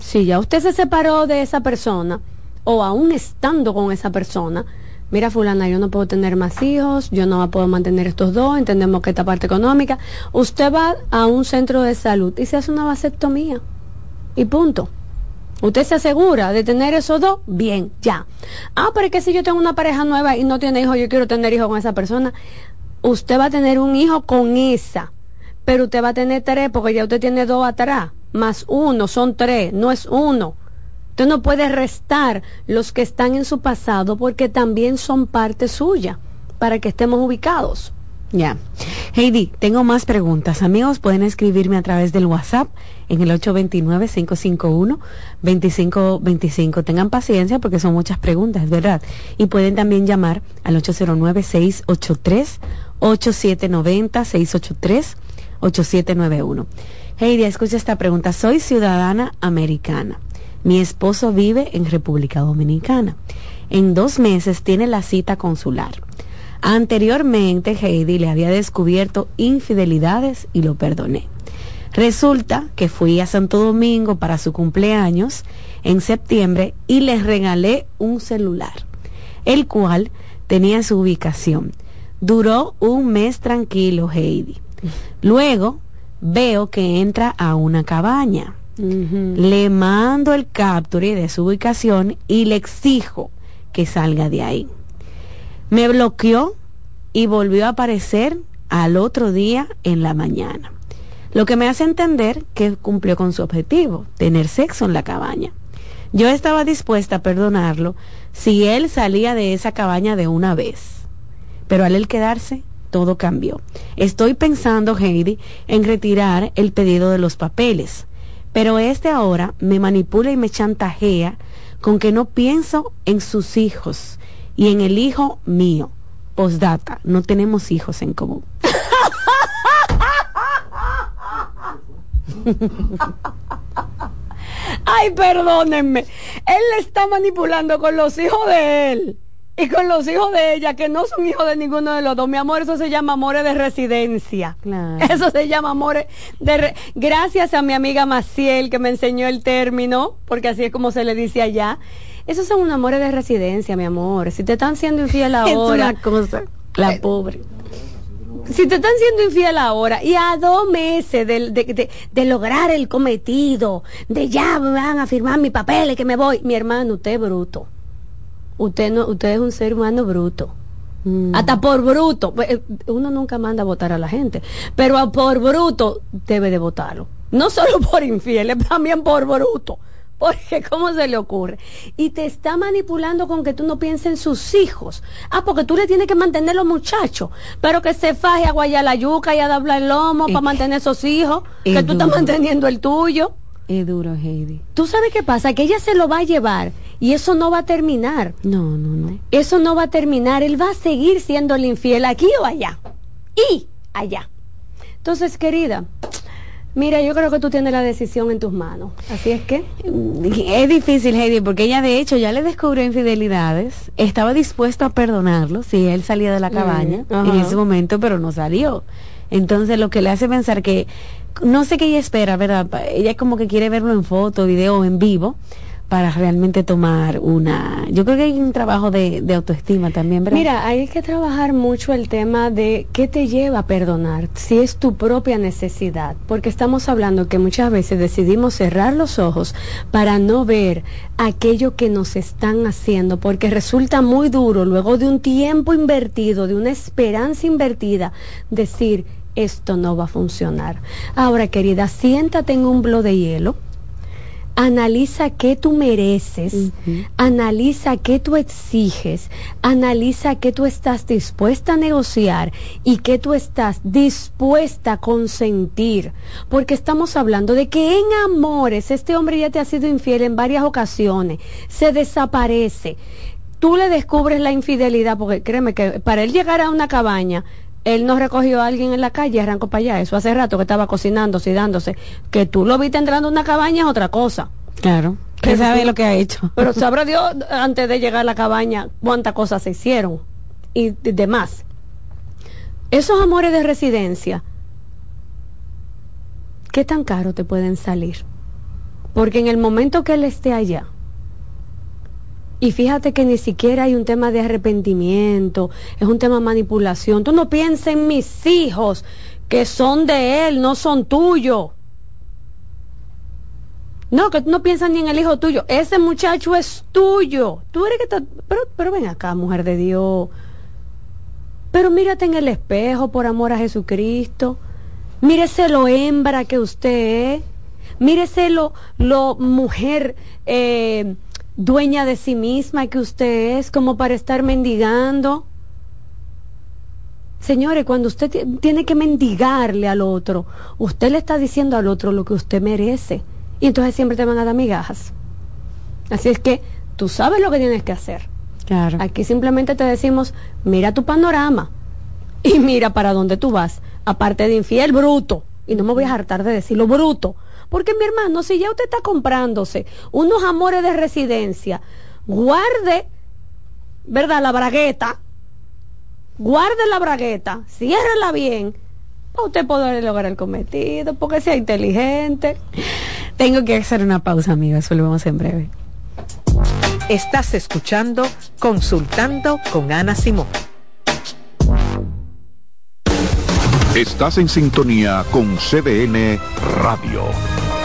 si ya usted se separó de esa persona o aún estando con esa persona, mira fulana, yo no puedo tener más hijos, yo no puedo mantener estos dos, entendemos que esta parte económica, usted va a un centro de salud y se hace una vasectomía y punto. Usted se asegura de tener esos dos, bien, ya. Ah, pero es que si yo tengo una pareja nueva y no tiene hijos, yo quiero tener hijos con esa persona, usted va a tener un hijo con esa, pero usted va a tener tres porque ya usted tiene dos atrás, más uno, son tres, no es uno. Usted no puede restar los que están en su pasado porque también son parte suya para que estemos ubicados. Ya. Heidi, tengo más preguntas. Amigos, pueden escribirme a través del WhatsApp en el 829-551-2525. Tengan paciencia porque son muchas preguntas, ¿verdad? Y pueden también llamar al 809-683-8790-683-8791. Heidi, escucha esta pregunta. Soy ciudadana americana. Mi esposo vive en República Dominicana. En dos meses tiene la cita consular. Anteriormente Heidi le había descubierto infidelidades y lo perdoné. Resulta que fui a Santo Domingo para su cumpleaños en septiembre y le regalé un celular, el cual tenía su ubicación. Duró un mes tranquilo Heidi. Luego veo que entra a una cabaña le mando el capture de su ubicación y le exijo que salga de ahí. Me bloqueó y volvió a aparecer al otro día en la mañana. Lo que me hace entender que cumplió con su objetivo, tener sexo en la cabaña. Yo estaba dispuesta a perdonarlo si él salía de esa cabaña de una vez. Pero al él quedarse, todo cambió. Estoy pensando, Heidi, en retirar el pedido de los papeles pero este ahora me manipula y me chantajea con que no pienso en sus hijos y en el hijo mío. Postdata, no tenemos hijos en común. Ay, perdónenme. Él le está manipulando con los hijos de él y con los hijos de ella, que no son hijos de ninguno de los dos. Mi amor, eso se llama amores de residencia. Eso se llama amores de... Gracias a mi amiga Maciel que me enseñó el término, porque así es como se le dice allá. Esos son amores de residencia, mi amor. Si te están siendo infiel ahora... es una cosa. La pobre si te están siendo infiel ahora y a dos meses de, de, lograr el cometido, de ya me van a firmar mi papel que me voy, mi hermano, usted es bruto. Usted no, usted es un ser humano bruto. Mm. Hasta por bruto. Pues, eh, uno nunca manda a votar a la gente, pero por bruto debe de votarlo. No solo por infiel, también por bruto. Porque, ¿cómo se le ocurre? Y te está manipulando con que tú no pienses en sus hijos. Ah, porque tú le tienes que mantener los muchachos, pero que se faje a guayar la yuca y a doblar el lomo para mantener esos hijos, que tú estás manteniendo el tuyo. Es duro, Heidi. ¿Tú sabes qué pasa? Que ella se lo va a llevar y eso no va a terminar. No, no, no. Eso no va a terminar. Él va a seguir siendo el infiel aquí o allá. Y allá. Entonces, querida, Mira, yo creo que tú tienes la decisión en tus manos. Así es que. Es difícil, Heidi, porque ella de hecho ya le descubrió infidelidades. Estaba dispuesta a perdonarlo si él salía de la mm, cabaña en ese momento, pero no salió. Entonces, lo que le hace pensar que. No sé qué ella espera, ¿verdad? Ella como que quiere verlo en foto, video, en vivo para realmente tomar una... Yo creo que hay un trabajo de, autoestima también, ¿verdad? Mira, hay que trabajar mucho el tema de qué te lleva a perdonar, si es tu propia necesidad, porque estamos hablando que muchas veces decidimos cerrar los ojos para no ver aquello que nos están haciendo, porque resulta muy duro luego de un tiempo invertido, de una esperanza invertida, decir, esto no va a funcionar. Ahora, querida, siéntate en un blo de hielo analiza qué tú mereces, analiza qué tú exiges, analiza qué tú estás dispuesta a negociar y qué tú estás dispuesta a consentir. Porque estamos hablando de que en amores este hombre ya te ha sido infiel en varias ocasiones, se desaparece. Tú le descubres la infidelidad, porque créeme que para él llegar a una cabaña, él no recogió a alguien en la calle y arrancó para allá. Eso hace rato que estaba cocinándose y dándose. Que tú lo viste entrando en una cabaña es otra cosa. Claro. Que sabe lo que ha hecho. Pero sabrá Dios antes de llegar a la cabaña cuántas cosas se hicieron y demás. Esos amores de residencia, ¿qué tan caro te pueden salir? Porque en el momento que él esté allá, y fíjate que ni siquiera hay un tema de arrepentimiento, es un tema de manipulación. Tú no pienses en mis hijos, que son de él, no son tuyos. No, que tú no piensas ni en el hijo tuyo. Ese muchacho es tuyo. Tú eres que pero, pero ven acá, mujer de Dios. Pero mírate en el espejo por amor a Jesucristo. Mírese lo hembra que usted es. Mírese lo, lo mujer eh, dueña de sí misma que usted es como para estar mendigando. Señores, cuando usted tiene que mendigarle al otro, usted le está diciendo al otro lo que usted merece. Y entonces siempre te van a dar migajas. Así es que tú sabes lo que tienes que hacer. Claro. Aquí simplemente te decimos, mira tu panorama y mira para dónde tú vas. Aparte de infiel, bruto. Y no me voy a hartar de decirlo, bruto. Porque mi hermano, si ya usted está comprándose unos amores de residencia, guarde, ¿verdad? La bragueta, guarde la bragueta, ciérrela bien, para usted poder lograr el cometido, porque sea inteligente. Tengo que hacer una pausa, amigos, volvemos en breve. Estás escuchando Consultando con Ana Simón. Estás en sintonía con CDN Radio.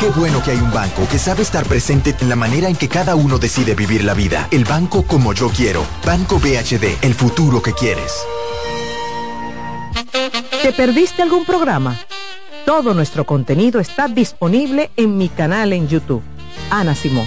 Qué bueno que hay un banco que sabe estar presente en la manera en que cada uno decide vivir la vida. El banco como yo quiero. Banco BHD, el futuro que quieres. ¿Te perdiste algún programa? Todo nuestro contenido está disponible en mi canal en YouTube. Ana Simón.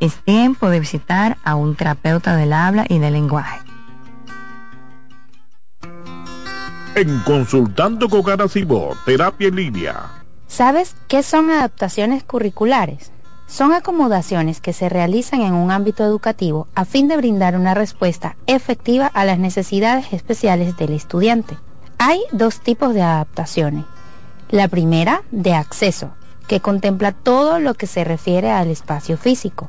es tiempo de visitar a un terapeuta del habla y del lenguaje. En Consultando con Garacimo, Terapia en Línea. ¿Sabes qué son adaptaciones curriculares? Son acomodaciones que se realizan en un ámbito educativo a fin de brindar una respuesta efectiva a las necesidades especiales del estudiante. Hay dos tipos de adaptaciones. La primera, de acceso, que contempla todo lo que se refiere al espacio físico.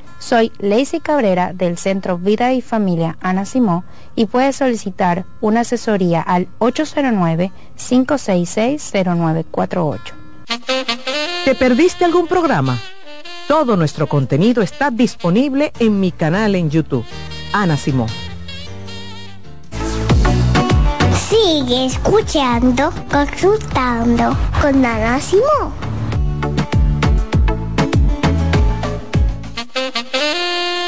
Soy Lacey Cabrera del Centro Vida y Familia Ana Simó y puedes solicitar una asesoría al 809-566-0948. ¿Te perdiste algún programa? Todo nuestro contenido está disponible en mi canal en YouTube. Ana Simón. Sigue escuchando, consultando con Ana Simón. Thank you.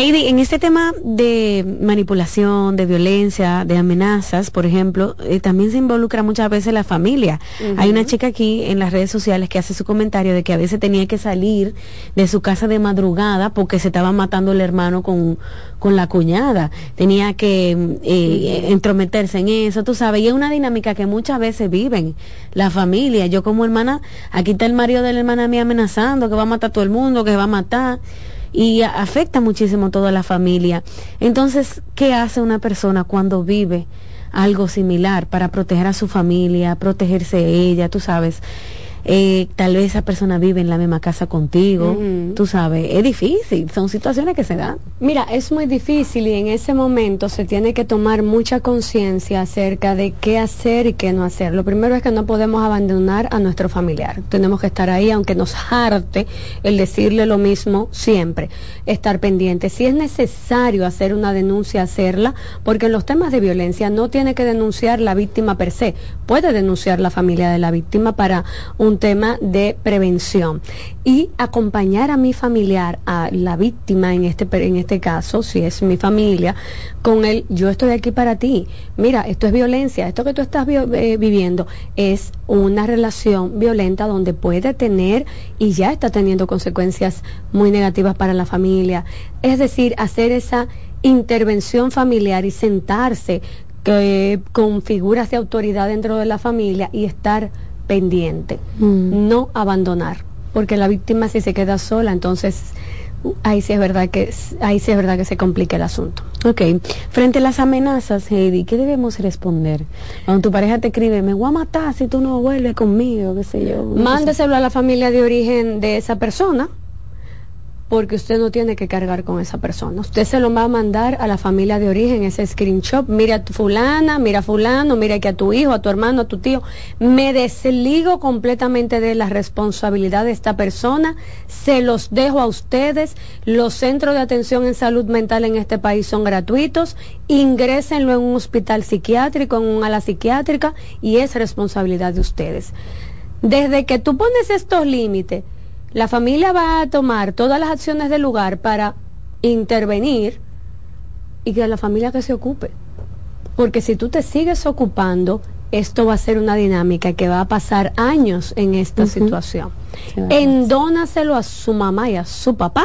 Heidi, en este tema de manipulación, de violencia, de amenazas, por ejemplo, eh, también se involucra muchas veces la familia. Hay una chica aquí en las redes sociales que hace su comentario de que a veces tenía que salir de su casa de madrugada porque se estaba matando el hermano con, con la cuñada. Tenía que eh, entrometerse en eso, tú sabes. Y es una dinámica que muchas veces viven la familia. Yo como hermana, aquí está el marido de la hermana mía amenazando que va a matar a todo el mundo, que va a matar y afecta muchísimo toda la familia. Entonces, ¿qué hace una persona cuando vive algo similar para proteger a su familia, protegerse ella, tú sabes? Eh, tal vez esa persona vive en la misma casa contigo, tú sabes, es difícil, son situaciones que se dan. Mira, es muy difícil y en ese momento se tiene que tomar mucha conciencia acerca de qué hacer y qué no hacer. Lo primero es que no podemos abandonar a nuestro familiar. Tenemos que estar ahí, aunque nos harte el decirle lo mismo siempre. Estar pendiente. Si es necesario hacer una denuncia, hacerla, porque en los temas de violencia no tiene que denunciar la víctima per se. Puede denunciar la familia de la víctima para un tema de prevención. Y acompañar a mi familiar, a la víctima en este, en este caso, si es mi familia, con el yo estoy aquí para ti. Mira, esto es violencia, esto que tú estás eh, viviendo es una relación violenta donde puede tener y ya está teniendo consecuencias muy negativas para la familia. Es decir, hacer esa intervención familiar y sentarse que con figuras de autoridad dentro de la familia y estar pendiente, Mm. no abandonar, porque la víctima si se queda sola, entonces ahí sí es verdad que ahí sí es verdad que se complica el asunto. Ok, frente a las amenazas, Heidi, ¿qué debemos responder? Cuando tu pareja te escribe, me voy a matar si tú no vuelves conmigo, qué sé yo. Mándeselo a la familia de origen de esa persona, porque usted no tiene que cargar con esa persona. Usted se lo va a mandar a la familia de origen, ese screenshot. Mira a tu fulana, mira a fulano, mira que a tu hijo, a tu hermano, a tu tío. Me desligo completamente de la responsabilidad de esta persona. Se los dejo a ustedes. Los centros de atención en salud mental en este país son gratuitos. Ingrésenlo en un hospital psiquiátrico, en un ala psiquiátrica, y es responsabilidad de ustedes. Desde que tú pones estos límites, la familia va a tomar todas las acciones del lugar para intervenir y que la familia que se ocupe. Porque si tú te sigues ocupando, esto va a ser una dinámica que va a pasar años en esta situación. Sí. Endónaselo a su mamá y a su papá,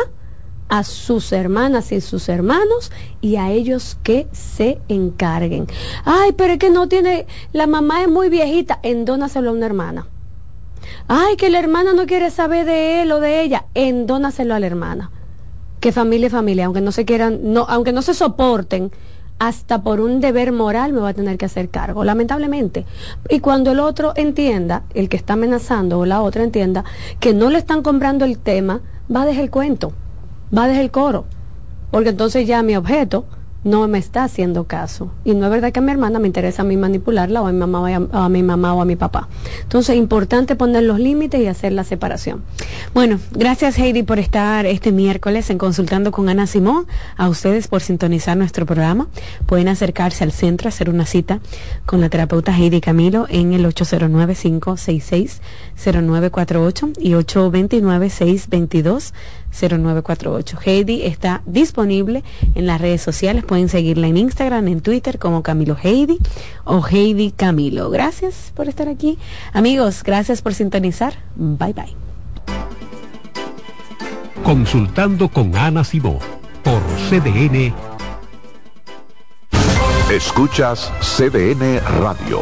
a sus hermanas y sus hermanos y a ellos que se encarguen. Ay, pero es que no tiene, la mamá es muy viejita, endónaselo a una hermana. Ay, que la hermana no quiere saber de él o de ella, endónaselo a la hermana. Que familia familia, aunque no se quieran, no, aunque no se soporten, hasta por un deber moral me va a tener que hacer cargo, lamentablemente. Y cuando el otro entienda, el que está amenazando o la otra entienda, que no le están comprando el tema, va dejar el cuento, va dejar el coro. Porque entonces ya mi objeto no me está haciendo caso. Y no es verdad que a mi hermana me interesa a mí manipularla o a mi mamá o a, mi mamá o a mi papá. Entonces, importante poner los límites y hacer la separación. Bueno, gracias Heidi por estar este miércoles en Consultando con Ana Simón. A ustedes por sintonizar nuestro programa. Pueden acercarse al centro, hacer una cita con la terapeuta Heidi Camilo en el 809-566-0948 y 829-622-0948. Heidi está disponible en las redes sociales. Pueden seguirla en Instagram, en Twitter como Camilo Heidi o Heidi Camilo. Gracias por estar aquí. Amigos, gracias por sintonizar. Bye bye. Consultando con Ana Simó por CDN. Escuchas CDN Radio,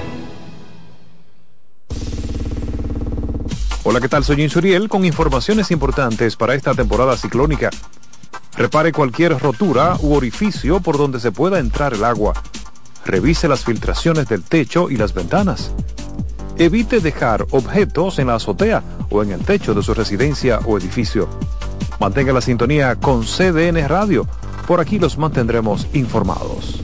Hola, ¿qué tal? Soy Insuriel con informaciones importantes para esta temporada ciclónica. Repare cualquier rotura u orificio por donde se pueda entrar el agua. Revise las filtraciones del techo y las ventanas. Evite dejar objetos en la azotea o en el techo de su residencia o edificio. Mantenga la sintonía con CDN Radio. Por aquí los mantendremos informados.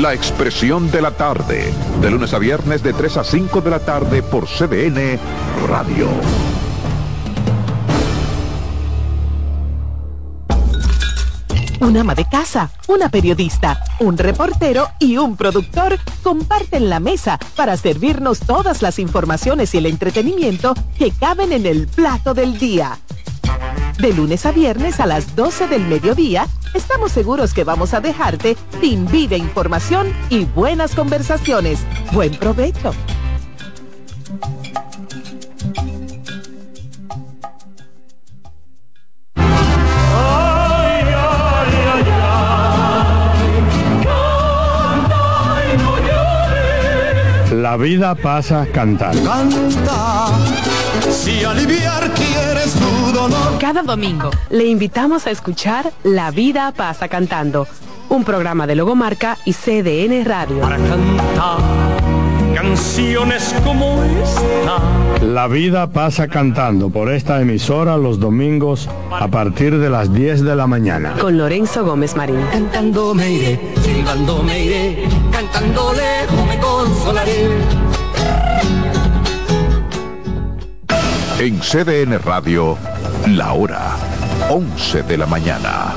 La expresión de la tarde, de lunes a viernes de 3 a 5 de la tarde por CDN Radio. Un ama de casa, una periodista, un reportero y un productor comparten la mesa para servirnos todas las informaciones y el entretenimiento que caben en el plato del día. De lunes a viernes a las 12 del mediodía, estamos seguros que vamos a dejarte sin vida información y buenas conversaciones. Buen provecho. La vida pasa cantando. Canta, si aliviar quieres dolor. Cada domingo le invitamos a escuchar La vida pasa cantando, un programa de Logomarca y CDN Radio. Para cantar canciones como esta. La vida pasa cantando por esta emisora los domingos a partir de las 10 de la mañana. Con Lorenzo Gómez Marín. Cantando me iré, silbando me iré, cantando lejos me consolaré. En CDN Radio, la hora 11 de la mañana.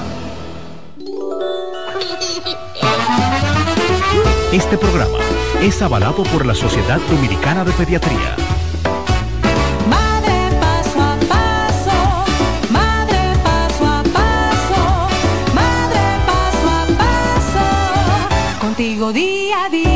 Este programa es avalado por la Sociedad Dominicana de Pediatría. Madre paso a paso, madre paso a paso, madre paso a paso, contigo día a día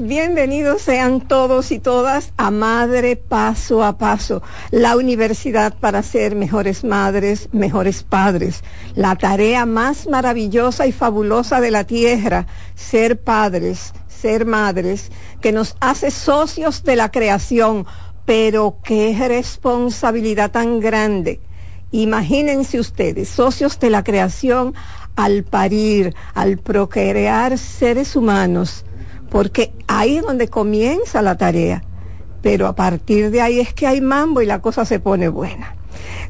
bienvenidos sean todos y todas a Madre Paso a Paso, la universidad para ser mejores madres, mejores padres, la tarea más maravillosa y fabulosa de la tierra, ser padres, ser madres, que nos hace socios de la creación, pero qué responsabilidad tan grande. Imagínense ustedes, socios de la creación, al parir, al procrear seres humanos, porque ahí es donde comienza la tarea. Pero a partir de ahí es que hay mambo y la cosa se pone buena.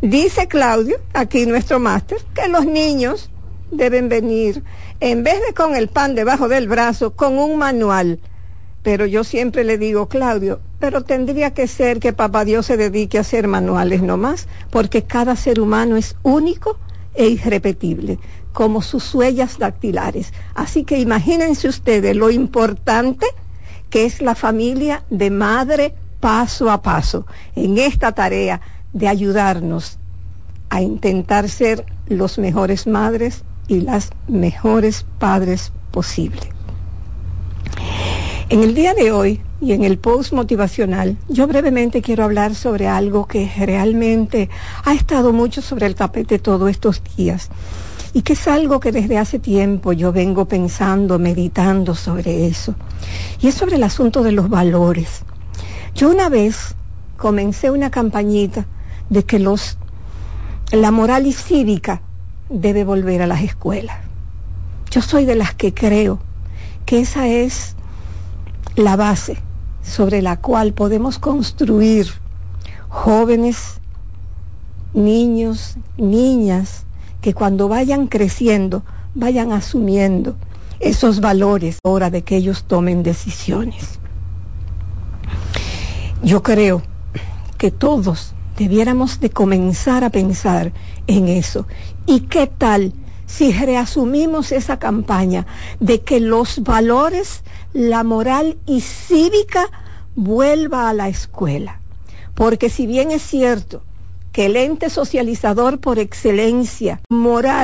Dice Claudio, aquí nuestro máster, que los niños deben venir, en vez de con el pan debajo del brazo, con un manual. Pero yo siempre le digo, Claudio, pero tendría que ser que Papá Dios se dedique a hacer manuales nomás, porque cada ser humano es único e irrepetible como sus huellas dactilares. Así que imagínense ustedes lo importante que es la familia de madre paso a paso en esta tarea de ayudarnos a intentar ser los mejores madres y las mejores padres posibles. En el día de hoy y en el post motivacional, yo brevemente quiero hablar sobre algo que realmente ha estado mucho sobre el tapete todos estos días y que es algo que desde hace tiempo yo vengo pensando, meditando sobre eso. Y es sobre el asunto de los valores. Yo una vez comencé una campañita de que los la moral y cívica debe volver a las escuelas. Yo soy de las que creo que esa es la base sobre la cual podemos construir jóvenes, niños, niñas, que cuando vayan creciendo vayan asumiendo esos valores hora de que ellos tomen decisiones. Yo creo que todos debiéramos de comenzar a pensar en eso. ¿Y qué tal si reasumimos esa campaña de que los valores, la moral y cívica vuelva a la escuela? Porque si bien es cierto que el ente socializador por excelencia, moral